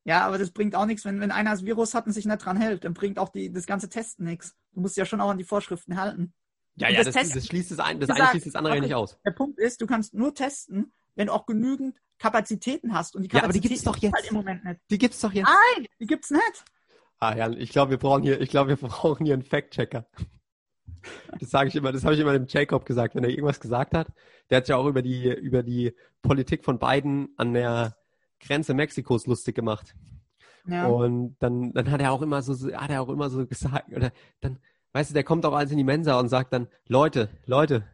Ja, aber das bringt auch nichts, wenn, wenn einer das Virus hat und sich nicht dran hält, dann bringt auch die, das ganze Testen nichts. Du musst ja schon auch an die Vorschriften halten. Ja, und ja, das, das, das, schließt das, ein, das eine schließt das andere okay, nicht aus. Der Punkt ist, du kannst nur testen, wenn du auch genügend Kapazitäten hast. Und die Kapazitäten ja, aber die gibt's doch jetzt. Halt im Moment nicht. Die gibt's doch jetzt. Nein, die gibt's nicht. Ah ja, ich glaube, wir brauchen hier, ich glaube, wir brauchen hier einen Fact-Checker. Das sage ich immer, das habe ich immer dem Jacob gesagt, wenn er irgendwas gesagt hat. Der hat sich auch über die, über die Politik von Biden an der Grenze Mexikos lustig gemacht. Ja. Und dann, dann hat er auch immer so, hat er auch immer so gesagt, oder dann, weißt du, der kommt auch alles in die Mensa und sagt dann, Leute, Leute,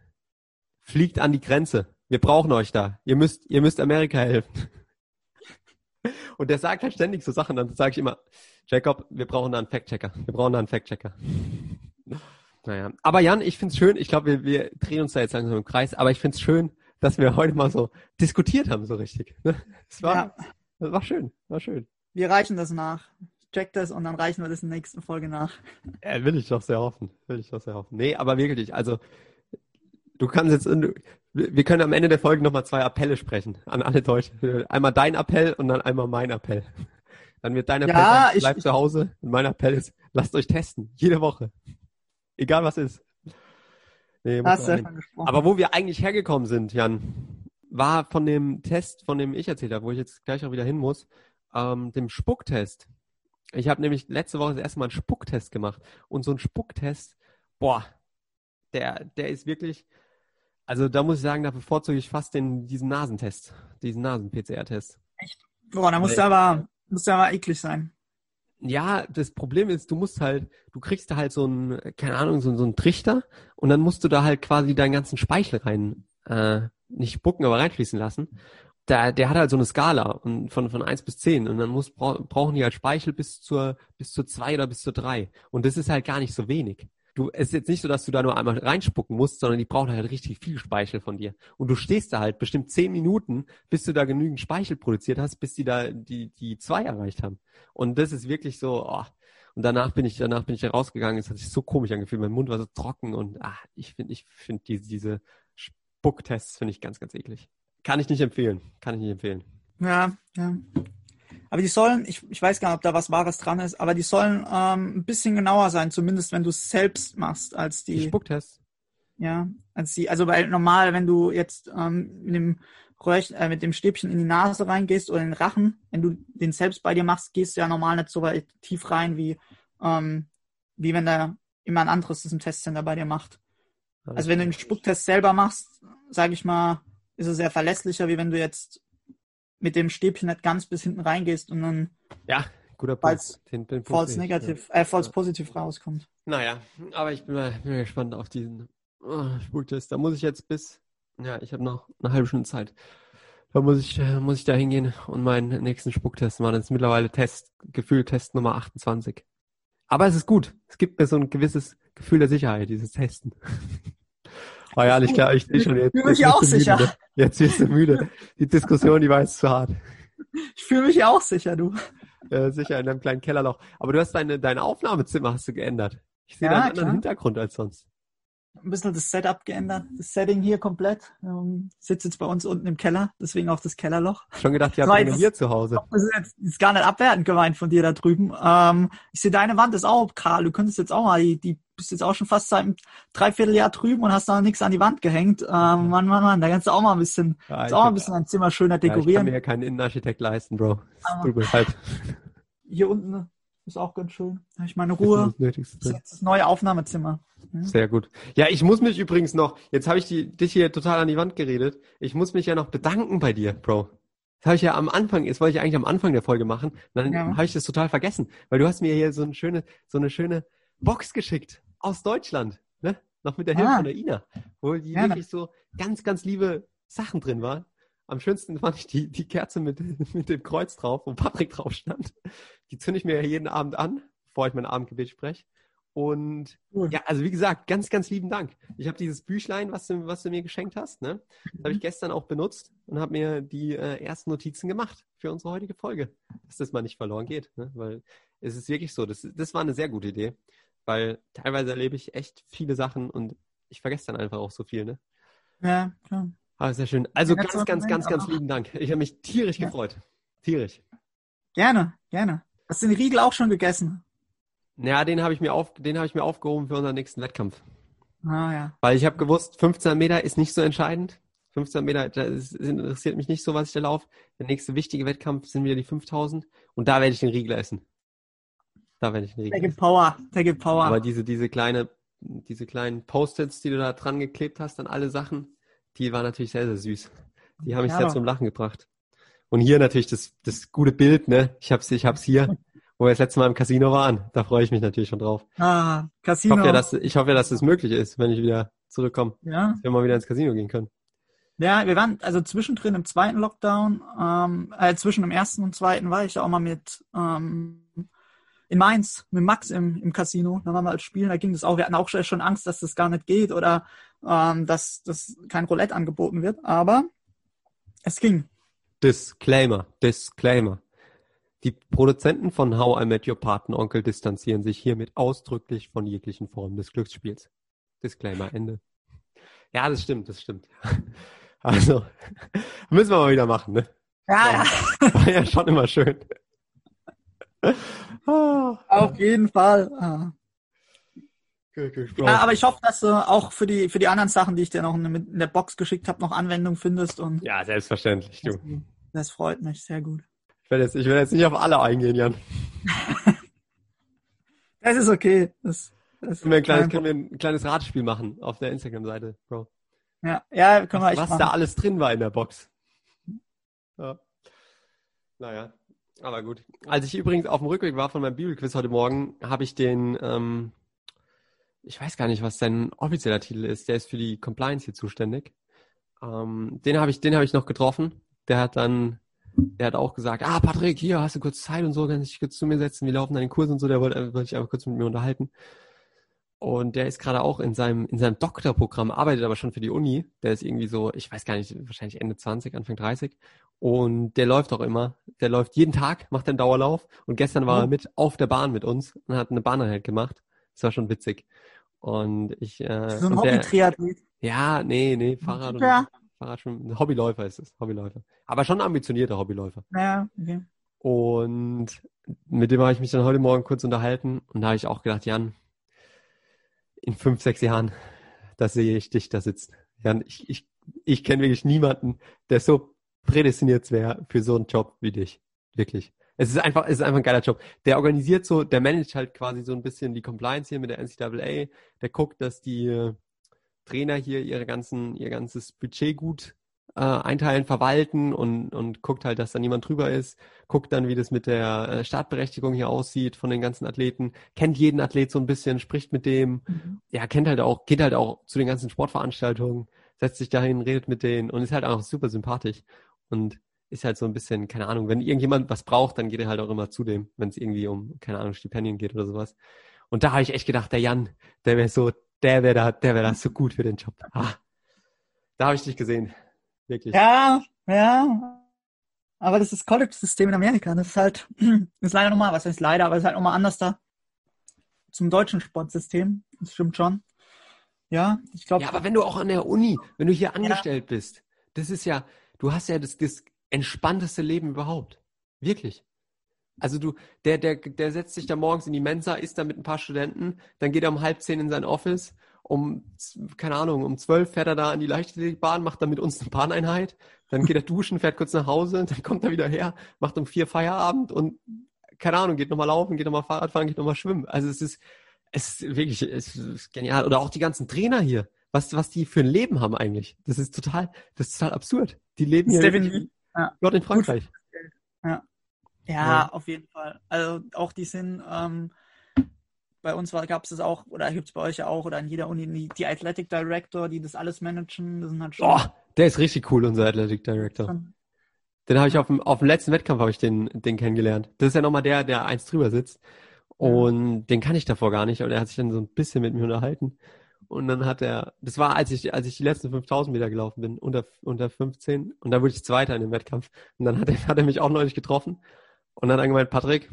fliegt an die Grenze. Wir brauchen euch da. Ihr müsst, ihr müsst Amerika helfen. Und der sagt halt ständig so Sachen, dann sage ich immer, Jacob, wir brauchen da einen Fact-Checker. Wir brauchen da einen Fact-Checker. Naja, aber Jan, ich find's schön, ich glaube, wir, wir drehen uns da jetzt langsam im Kreis, aber ich find's schön, dass wir heute mal so diskutiert haben, so richtig. Ne? Es war, ja. das war schön, war schön. Wir reichen das nach. Check das und dann reichen wir das in der nächsten Folge nach. Ja, will ich doch sehr hoffen. Will ich doch sehr hoffen. Nee, aber wirklich, also du kannst jetzt, wir können am Ende der Folge nochmal zwei Appelle sprechen an alle Deutschen. Einmal dein Appell und dann einmal mein Appell. Dann wird dein Appell ja, sein, bleib ich, zu Hause und mein Appell ist, lasst euch testen. Jede Woche. Egal was ist. Nee, Hast du gesprochen. Aber wo wir eigentlich hergekommen sind, Jan, war von dem Test, von dem ich erzählt habe, wo ich jetzt gleich auch wieder hin muss, ähm, dem Spucktest. Ich habe nämlich letzte Woche das erste Mal einen Spucktest gemacht. Und so ein Spucktest, boah, der, der ist wirklich, also da muss ich sagen, da bevorzuge ich fast den, diesen Nasentest, diesen Nasen-PCR-Test. Echt? Boah, da muss der aber, muss der aber eklig sein. Ja, das Problem ist, du musst halt, du kriegst da halt so einen, keine Ahnung, so, so einen Trichter und dann musst du da halt quasi deinen ganzen Speichel rein, äh, nicht spucken, aber reinfließen lassen. Da, der hat halt so eine Skala und von, von eins bis zehn und dann muss, brauchen die halt Speichel bis zur, bis zur zwei oder bis zur drei Und das ist halt gar nicht so wenig du, es ist jetzt nicht so, dass du da nur einmal reinspucken musst, sondern die brauchen halt richtig viel Speichel von dir. Und du stehst da halt bestimmt zehn Minuten, bis du da genügend Speichel produziert hast, bis die da die, die zwei erreicht haben. Und das ist wirklich so, oh. Und danach bin ich, danach bin ich da rausgegangen, es hat sich so komisch angefühlt, mein Mund war so trocken und ah, ich finde, ich finde diese, diese Spucktests finde ich ganz, ganz eklig. Kann ich nicht empfehlen. Kann ich nicht empfehlen. Ja, ja. Aber die sollen, ich, ich weiß gar nicht, ob da was Wahres dran ist, aber die sollen ähm, ein bisschen genauer sein, zumindest wenn du es selbst machst, als die. Die Spucktests. Ja, als die, also weil normal, wenn du jetzt ähm, mit dem Röhrch, äh, mit dem Stäbchen in die Nase reingehst oder in den Rachen, wenn du den selbst bei dir machst, gehst du ja normal nicht so weit tief rein, wie, ähm, wie wenn da immer ein anderes das im Testcenter bei dir macht. Also wenn du den Spucktest selber machst, sage ich mal, ist es sehr verlässlicher, wie wenn du jetzt mit dem Stäbchen nicht ganz bis hinten reingehst und dann ja, guter Punkt. Den, den false negativ, ja. äh, ja. positiv rauskommt. Naja, aber ich bin mal, bin mal gespannt auf diesen oh, Spuktest. Da muss ich jetzt bis, ja, ich habe noch eine halbe Stunde Zeit. Da muss ich, äh, muss ich da hingehen und meinen nächsten Spucktest machen. Das ist mittlerweile Test, Gefühl Test Nummer 28. Aber es ist gut. Es gibt mir so ein gewisses Gefühl der Sicherheit, dieses Testen. Oh ja, ich glaube, ich sehe schon jetzt. Ich fühle mich auch sicher. Müde. Jetzt wirst du müde. Die Diskussion, die war jetzt zu hart. Ich fühle mich auch sicher, du. Ja, sicher, in deinem kleinen Kellerloch. Aber du hast deine, dein Aufnahmezimmer hast du geändert. Ich sehe ja, da einen anderen Hintergrund als sonst ein bisschen das Setup geändert, das Setting hier komplett. Ähm, sitze jetzt bei uns unten im Keller, deswegen auch das Kellerloch. Schon gedacht, ihr habt eine hier zu Hause. Das ist jetzt ist gar nicht abwertend gemeint von dir da drüben. Ähm, ich sehe, deine Wand ist auch kahl. Du könntest jetzt auch mal, die, die bist jetzt auch schon fast seit einem Dreivierteljahr drüben und hast da nichts an die Wand gehängt. Ähm, Mann, Mann, Mann, da kannst du auch mal ein bisschen, ja, auch mal ein bisschen ein Zimmer schöner dekorieren. Ja, ich kann mir ja keinen Innenarchitekt leisten, Bro. Mir halt. Hier unten ist auch ganz schön. Da habe ich meine Ruhe. Das, ist das, das neue Aufnahmezimmer. Ja. Sehr gut. Ja, ich muss mich übrigens noch, jetzt habe ich die, dich hier total an die Wand geredet. Ich muss mich ja noch bedanken bei dir, Bro. Das habe ich ja am Anfang, das wollte ich eigentlich am Anfang der Folge machen. Dann ja. habe ich das total vergessen, weil du hast mir hier so eine schöne, so eine schöne Box geschickt aus Deutschland, ne? Noch mit der Hilfe ah. von der Ina, wo die ja, wirklich so ganz, ganz liebe Sachen drin waren. Am schönsten fand ich die, die Kerze mit, mit dem Kreuz drauf, wo Patrick drauf stand. Die zünde ich mir jeden Abend an, bevor ich mein Abendgebet spreche. Und cool. ja, also wie gesagt, ganz, ganz lieben Dank. Ich habe dieses Büchlein, was du, was du mir geschenkt hast, ne? Das habe ich mhm. gestern auch benutzt und habe mir die äh, ersten Notizen gemacht für unsere heutige Folge. Dass das mal nicht verloren geht. Ne? Weil es ist wirklich so, das, das war eine sehr gute Idee. Weil teilweise erlebe ich echt viele Sachen und ich vergesse dann einfach auch so viel, ne? Ja, klar. Ah, sehr schön. Also ganz, ganz, ganz, ganz, ganz lieben Dank. Ich habe mich tierisch ja. gefreut. Tierisch. Gerne, gerne. Hast du den Riegel auch schon gegessen? Ja, den habe ich mir auf, den habe ich mir aufgehoben für unseren nächsten Wettkampf. Ah ja. Weil ich habe gewusst, 15 Meter ist nicht so entscheidend. 15 Meter, das interessiert mich nicht so, was ich da laufe. Der nächste wichtige Wettkampf sind wieder die 5000 und da werde ich den Riegel essen. Da werde ich den Riegel. Der gibt Power, der gibt Power. Aber diese, diese kleine, diese kleinen Post-its, die du da dran geklebt hast an alle Sachen, die waren natürlich sehr, sehr süß. Die haben mich ja. sehr zum Lachen gebracht. Und hier natürlich das, das gute Bild, ne? Ich hab's, ich hab's hier, wo wir das letzte Mal im Casino waren. Da freue ich mich natürlich schon drauf. Ah, Casino. Ich hoffe ja, dass, ich hoffe dass es möglich ist, wenn ich wieder zurückkomme. Ja. Dass wir mal wieder ins Casino gehen können. Ja, wir waren also zwischendrin im zweiten Lockdown, ähm, äh, zwischen dem ersten und zweiten war ich ja auch mal mit ähm, in Mainz mit Max im, im Casino. Da waren wir als Spielen, da ging das auch. Wir hatten auch schon Angst, dass das gar nicht geht oder ähm, dass, dass kein Roulette angeboten wird. Aber es ging. Disclaimer, Disclaimer. Die Produzenten von How I Met Your Patenonkel distanzieren sich hiermit ausdrücklich von jeglichen Formen des Glücksspiels. Disclaimer, Ende. Ja, das stimmt, das stimmt. Also, müssen wir mal wieder machen, ne? Ja, ja. War ja schon immer schön. Auf jeden Fall. Ah. Ja, aber ich hoffe, dass du auch für die, für die anderen Sachen, die ich dir noch in der Box geschickt habe, noch Anwendung findest. Und ja, selbstverständlich. Du. Das, das freut mich, sehr gut. Ich werde jetzt, ich werde jetzt nicht auf alle eingehen, Jan. das ist okay. Das, das können, wir ein kleines, können wir ein kleines Ratspiel machen auf der Instagram-Seite, Bro. Ja, ja, können was, wir echt Was machen. da alles drin war in der Box. Ja. Naja. Aber gut. Als ich übrigens auf dem Rückweg war von meinem Bibelquiz heute Morgen, habe ich den, ähm, ich weiß gar nicht, was sein offizieller Titel ist. Der ist für die Compliance hier zuständig. Ähm, den habe ich, den ich noch getroffen. Der hat dann, der hat auch gesagt, ah Patrick, hier hast du kurz Zeit und so, kannst dich kurz zu mir setzen. Wir laufen den Kurs und so. Der wollte, wollte sich einfach kurz mit mir unterhalten. Und der ist gerade auch in seinem, in seinem Doktorprogramm, arbeitet aber schon für die Uni. Der ist irgendwie so, ich weiß gar nicht, wahrscheinlich Ende 20, Anfang 30. Und der läuft auch immer. Der läuft jeden Tag, macht einen Dauerlauf. Und gestern war er mit auf der Bahn mit uns und hat eine Bahneinheit gemacht. Das war schon witzig. Und ich. Äh, so ein Hobby-Triathlet. Ja, nee, nee, Fahrrad ja. und Fahrrad schon. Hobbyläufer ist es, Hobbyläufer. Aber schon ambitionierter Hobbyläufer. Ja, okay. Und mit dem habe ich mich dann heute Morgen kurz unterhalten und da habe ich auch gedacht, Jan, in fünf, sechs Jahren, da sehe ich dich da sitzen. Jan, ich, ich, ich kenne wirklich niemanden, der so prädestiniert wäre für so einen Job wie dich. Wirklich. Es ist einfach, es ist einfach ein geiler Job. Der organisiert so, der managt halt quasi so ein bisschen die Compliance hier mit der NCAA. Der guckt, dass die äh, Trainer hier ihre ganzen, ihr ganzes Budget gut äh, einteilen, verwalten und, und guckt halt, dass da niemand drüber ist, guckt dann, wie das mit der äh, Startberechtigung hier aussieht von den ganzen Athleten, kennt jeden Athlet so ein bisschen, spricht mit dem, mhm. ja, kennt halt auch, geht halt auch zu den ganzen Sportveranstaltungen, setzt sich dahin, redet mit denen und ist halt auch super sympathisch und ist halt so ein bisschen, keine Ahnung, wenn irgendjemand was braucht, dann geht er halt auch immer zu dem, wenn es irgendwie um, keine Ahnung, Stipendien geht oder sowas. Und da habe ich echt gedacht, der Jan, der wäre so, der wäre da, der wäre da so gut für den Job. Ah, da habe ich dich gesehen. Wirklich. Ja, ja. Aber das ist College-System in Amerika. Das ist halt, das ist leider nochmal, was heißt leider, aber es ist halt nochmal anders da zum deutschen Sportsystem. Das stimmt schon. Ja, ich glaube. Ja, aber wenn du auch an der Uni, wenn du hier angestellt ja. bist, das ist ja, du hast ja das, das entspannteste Leben überhaupt. Wirklich. Also du, der, der, der setzt sich da morgens in die Mensa, isst da mit ein paar Studenten, dann geht er um halb zehn in sein Office um, keine Ahnung, um zwölf fährt er da an die Leichtathletikbahn, macht dann mit uns eine Bahneinheit, dann geht er duschen, fährt kurz nach Hause, dann kommt er wieder her, macht um vier Feierabend und keine Ahnung, geht nochmal laufen, geht nochmal Fahrrad fahren, geht nochmal schwimmen. Also es ist, es ist wirklich, es ist genial. Oder auch die ganzen Trainer hier, was, was die für ein Leben haben eigentlich. Das ist total, das ist total absurd. Die leben hier wirklich, ja. dort in Frankreich. Ja. ja. Ja, auf jeden Fall. Also auch die sind, ähm, bei uns gab es das auch, oder gibt es bei euch ja auch, oder in jeder Uni die, die Athletic Director, die das alles managen. Das sind halt schon, oh, der ist richtig cool, unser Athletic Director. Schon. Den habe ich auf dem, auf dem letzten Wettkampf habe ich den, den kennengelernt. Das ist ja nochmal der, der eins drüber sitzt. Und den kann ich davor gar nicht. Und er hat sich dann so ein bisschen mit mir unterhalten. Und dann hat er, das war, als ich, als ich die letzten 5000 Meter gelaufen bin, unter, unter 15. Und da wurde ich Zweiter in dem Wettkampf. Und dann hat er, hat er mich auch neulich getroffen. Und dann hat er gemeint, Patrick,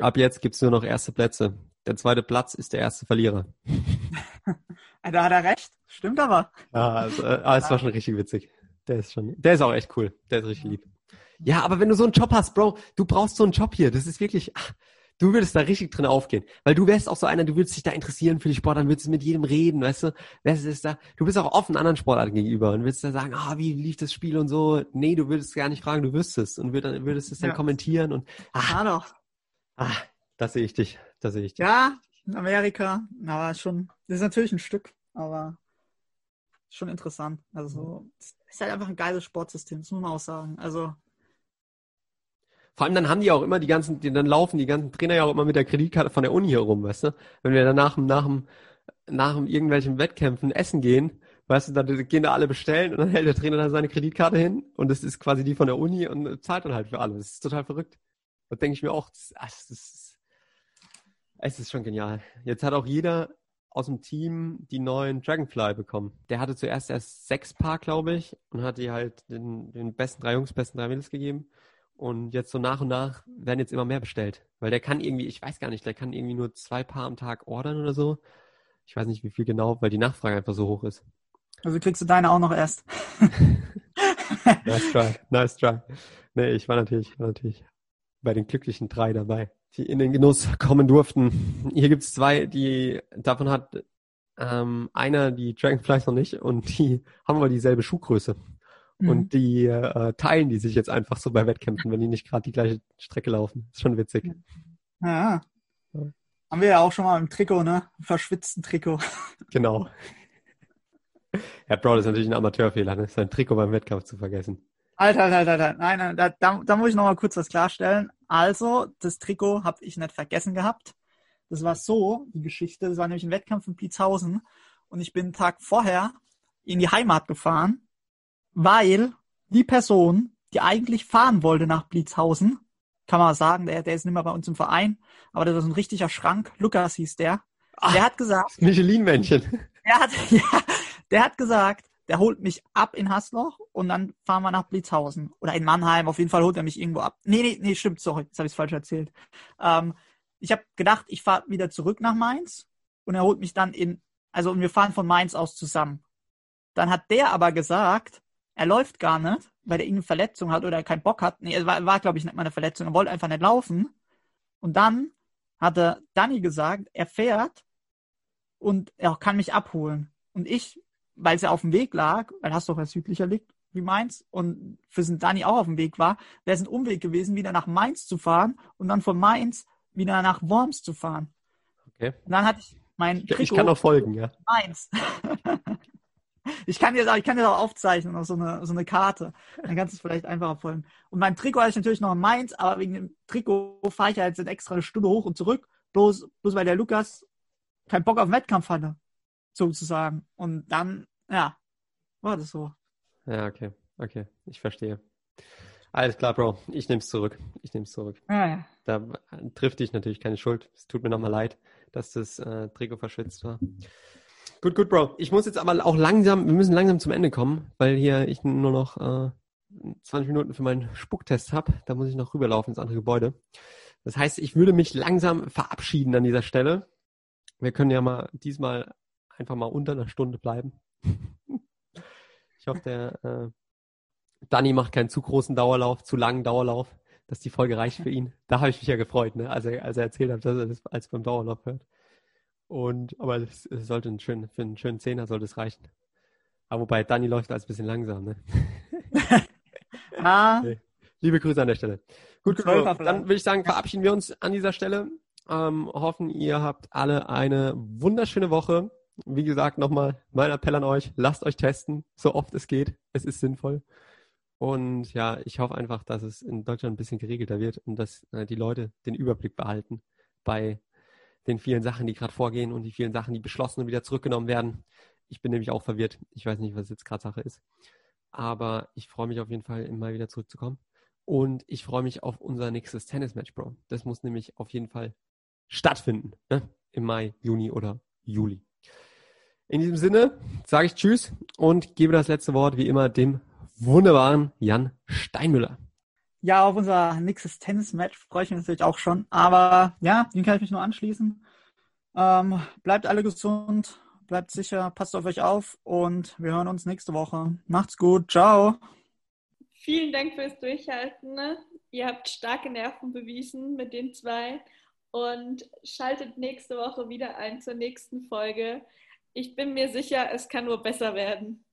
ab jetzt gibt's nur noch erste Plätze der zweite Platz ist der erste Verlierer. da hat er recht. Stimmt aber. Ja, also, äh, es war schon richtig witzig. Der ist schon, der ist auch echt cool. Der ist richtig lieb. Ja, aber wenn du so einen Job hast, Bro, du brauchst so einen Job hier. Das ist wirklich, ach, du würdest da richtig drin aufgehen. Weil du wärst auch so einer, du würdest dich da interessieren für die Sportarten, würdest mit jedem reden, weißt du? Wärst ist da, du bist auch offen anderen Sportarten gegenüber und würdest da sagen, ah, wie lief das Spiel und so. Nee, du würdest gar nicht fragen, du wüsstest und würdest es dann ja. kommentieren und, ah, doch. Ah, das sehe ich dich. Das sehe ich dich. Ja, in Amerika, aber schon, das ist natürlich ein Stück, aber schon interessant. Also, es ist halt einfach ein geiles Sportsystem, das muss man auch sagen. Also, vor allem dann haben die auch immer die ganzen, die, dann laufen die ganzen Trainer ja auch immer mit der Kreditkarte von der Uni herum, weißt du? Wenn wir dann nach, nach, nach irgendwelchen Wettkämpfen essen gehen, weißt du, dann gehen da alle bestellen und dann hält der Trainer dann seine Kreditkarte hin und das ist quasi die von der Uni und zahlt dann halt für alle. Das ist total verrückt. Da denke ich mir auch, das, das ist es ist schon genial. Jetzt hat auch jeder aus dem Team die neuen Dragonfly bekommen. Der hatte zuerst erst sechs Paar, glaube ich, und hat die halt den, den besten drei Jungs, besten drei Mädels gegeben. Und jetzt so nach und nach werden jetzt immer mehr bestellt. Weil der kann irgendwie, ich weiß gar nicht, der kann irgendwie nur zwei Paar am Tag ordern oder so. Ich weiß nicht, wie viel genau, weil die Nachfrage einfach so hoch ist. Also kriegst du deine auch noch erst. nice try, nice try. Nee, ich war natürlich, war natürlich bei den glücklichen drei dabei die in den Genuss kommen durften. Hier gibt es zwei, die davon hat ähm, einer die Dragonflies noch nicht und die haben aber dieselbe Schuhgröße. Mhm. Und die äh, teilen die sich jetzt einfach so bei Wettkämpfen, wenn die nicht gerade die gleiche Strecke laufen. Ist schon witzig. Ja. ja. Haben wir ja auch schon mal im Trikot, ne? Im verschwitzten Trikot. Genau. Ja, Bro, das ist natürlich ein Amateurfehler, ne? Sein Trikot beim Wettkampf zu vergessen. Alter, Alter, Alter, nein, nein, da, da, da muss ich noch mal kurz was klarstellen. Also, das Trikot habe ich nicht vergessen gehabt. Das war so, die Geschichte. Das war nämlich ein Wettkampf in Blitzhausen. Und ich bin einen Tag vorher in die Heimat gefahren, weil die Person, die eigentlich fahren wollte nach Blitzhausen, kann man sagen, der, der ist nicht mehr bei uns im Verein, aber das ist ein richtiger Schrank. Lukas hieß der. Ach, der hat gesagt, Michelin-Männchen. der hat, ja, der hat gesagt, der holt mich ab in Hasloch und dann fahren wir nach Blitzhausen. Oder in Mannheim, auf jeden Fall holt er mich irgendwo ab. Nee, nee, nee, stimmt, sorry, jetzt habe ich es falsch erzählt. Ähm, ich habe gedacht, ich fahre wieder zurück nach Mainz und er holt mich dann in, also und wir fahren von Mainz aus zusammen. Dann hat der aber gesagt, er läuft gar nicht, weil er irgendeine Verletzung hat oder er keinen Bock hat. Nee, war, war glaube ich, nicht mal eine Verletzung. Er wollte einfach nicht laufen. Und dann hatte Danny gesagt, er fährt und er kann mich abholen. Und ich, weil es ja auf dem Weg lag, weil Hasdorf ja südlicher liegt wie Mainz und für den Danny auch auf dem Weg war, wäre es ein Umweg gewesen, wieder nach Mainz zu fahren und dann von Mainz wieder nach Worms zu fahren. Okay. Und dann hatte ich mein Trikot. Ich kann auch folgen, ja. Mainz. Ich kann dir ich kann dir auch aufzeichnen auf so eine, so eine Karte. Dann kannst du es vielleicht einfacher folgen. Und mein Trikot hatte ich natürlich noch in Mainz, aber wegen dem Trikot fahre ich halt jetzt extra eine Stunde hoch und zurück. Bloß, bloß weil der Lukas keinen Bock auf den Wettkampf hatte. Sozusagen. Und dann, ja, war das so. Ja, okay. Okay. Ich verstehe. Alles klar, Bro. Ich nehme es zurück. Ich nehme es zurück. Ja, ja. Da trifft dich natürlich keine Schuld. Es tut mir nochmal leid, dass das äh, Trikot verschwitzt war. Gut, gut, Bro. Ich muss jetzt aber auch langsam, wir müssen langsam zum Ende kommen, weil hier ich nur noch äh, 20 Minuten für meinen Spucktest habe. Da muss ich noch rüberlaufen ins andere Gebäude. Das heißt, ich würde mich langsam verabschieden an dieser Stelle. Wir können ja mal diesmal einfach mal unter einer Stunde bleiben. ich hoffe, der äh, Danny macht keinen zu großen Dauerlauf, zu langen Dauerlauf, dass die Folge reicht für ihn. Da habe ich mich ja gefreut, ne? als, er, als er erzählt hat, dass er das als beim Dauerlauf hört. Und, aber es, sollte ein schön, für einen schönen Zehner sollte es reichen. Aber wobei, Dani läuft als ein bisschen langsam, ne? ah. Okay. Liebe Grüße an der Stelle. Gut, gut dann würde ich sagen, verabschieden wir uns an dieser Stelle. Ähm, hoffen, ihr habt alle eine wunderschöne Woche. Wie gesagt, nochmal mein Appell an euch, lasst euch testen, so oft es geht. Es ist sinnvoll. Und ja, ich hoffe einfach, dass es in Deutschland ein bisschen geregelter wird und dass äh, die Leute den Überblick behalten bei den vielen Sachen, die gerade vorgehen und die vielen Sachen, die beschlossen und wieder zurückgenommen werden. Ich bin nämlich auch verwirrt. Ich weiß nicht, was jetzt gerade Sache ist. Aber ich freue mich auf jeden Fall, immer wieder zurückzukommen. Und ich freue mich auf unser nächstes Tennis-Match, Bro. Das muss nämlich auf jeden Fall stattfinden. Ne? Im Mai, Juni oder Juli. In diesem Sinne sage ich Tschüss und gebe das letzte Wort wie immer dem wunderbaren Jan Steinmüller. Ja, auf unser nächstes Tennis-Match freue ich mich natürlich auch schon. Aber ja, den kann ich mich nur anschließen. Ähm, bleibt alle gesund, bleibt sicher, passt auf euch auf und wir hören uns nächste Woche. Macht's gut, ciao. Vielen Dank fürs Durchhalten. Ne? Ihr habt starke Nerven bewiesen mit den zwei und schaltet nächste Woche wieder ein zur nächsten Folge. Ich bin mir sicher, es kann nur besser werden.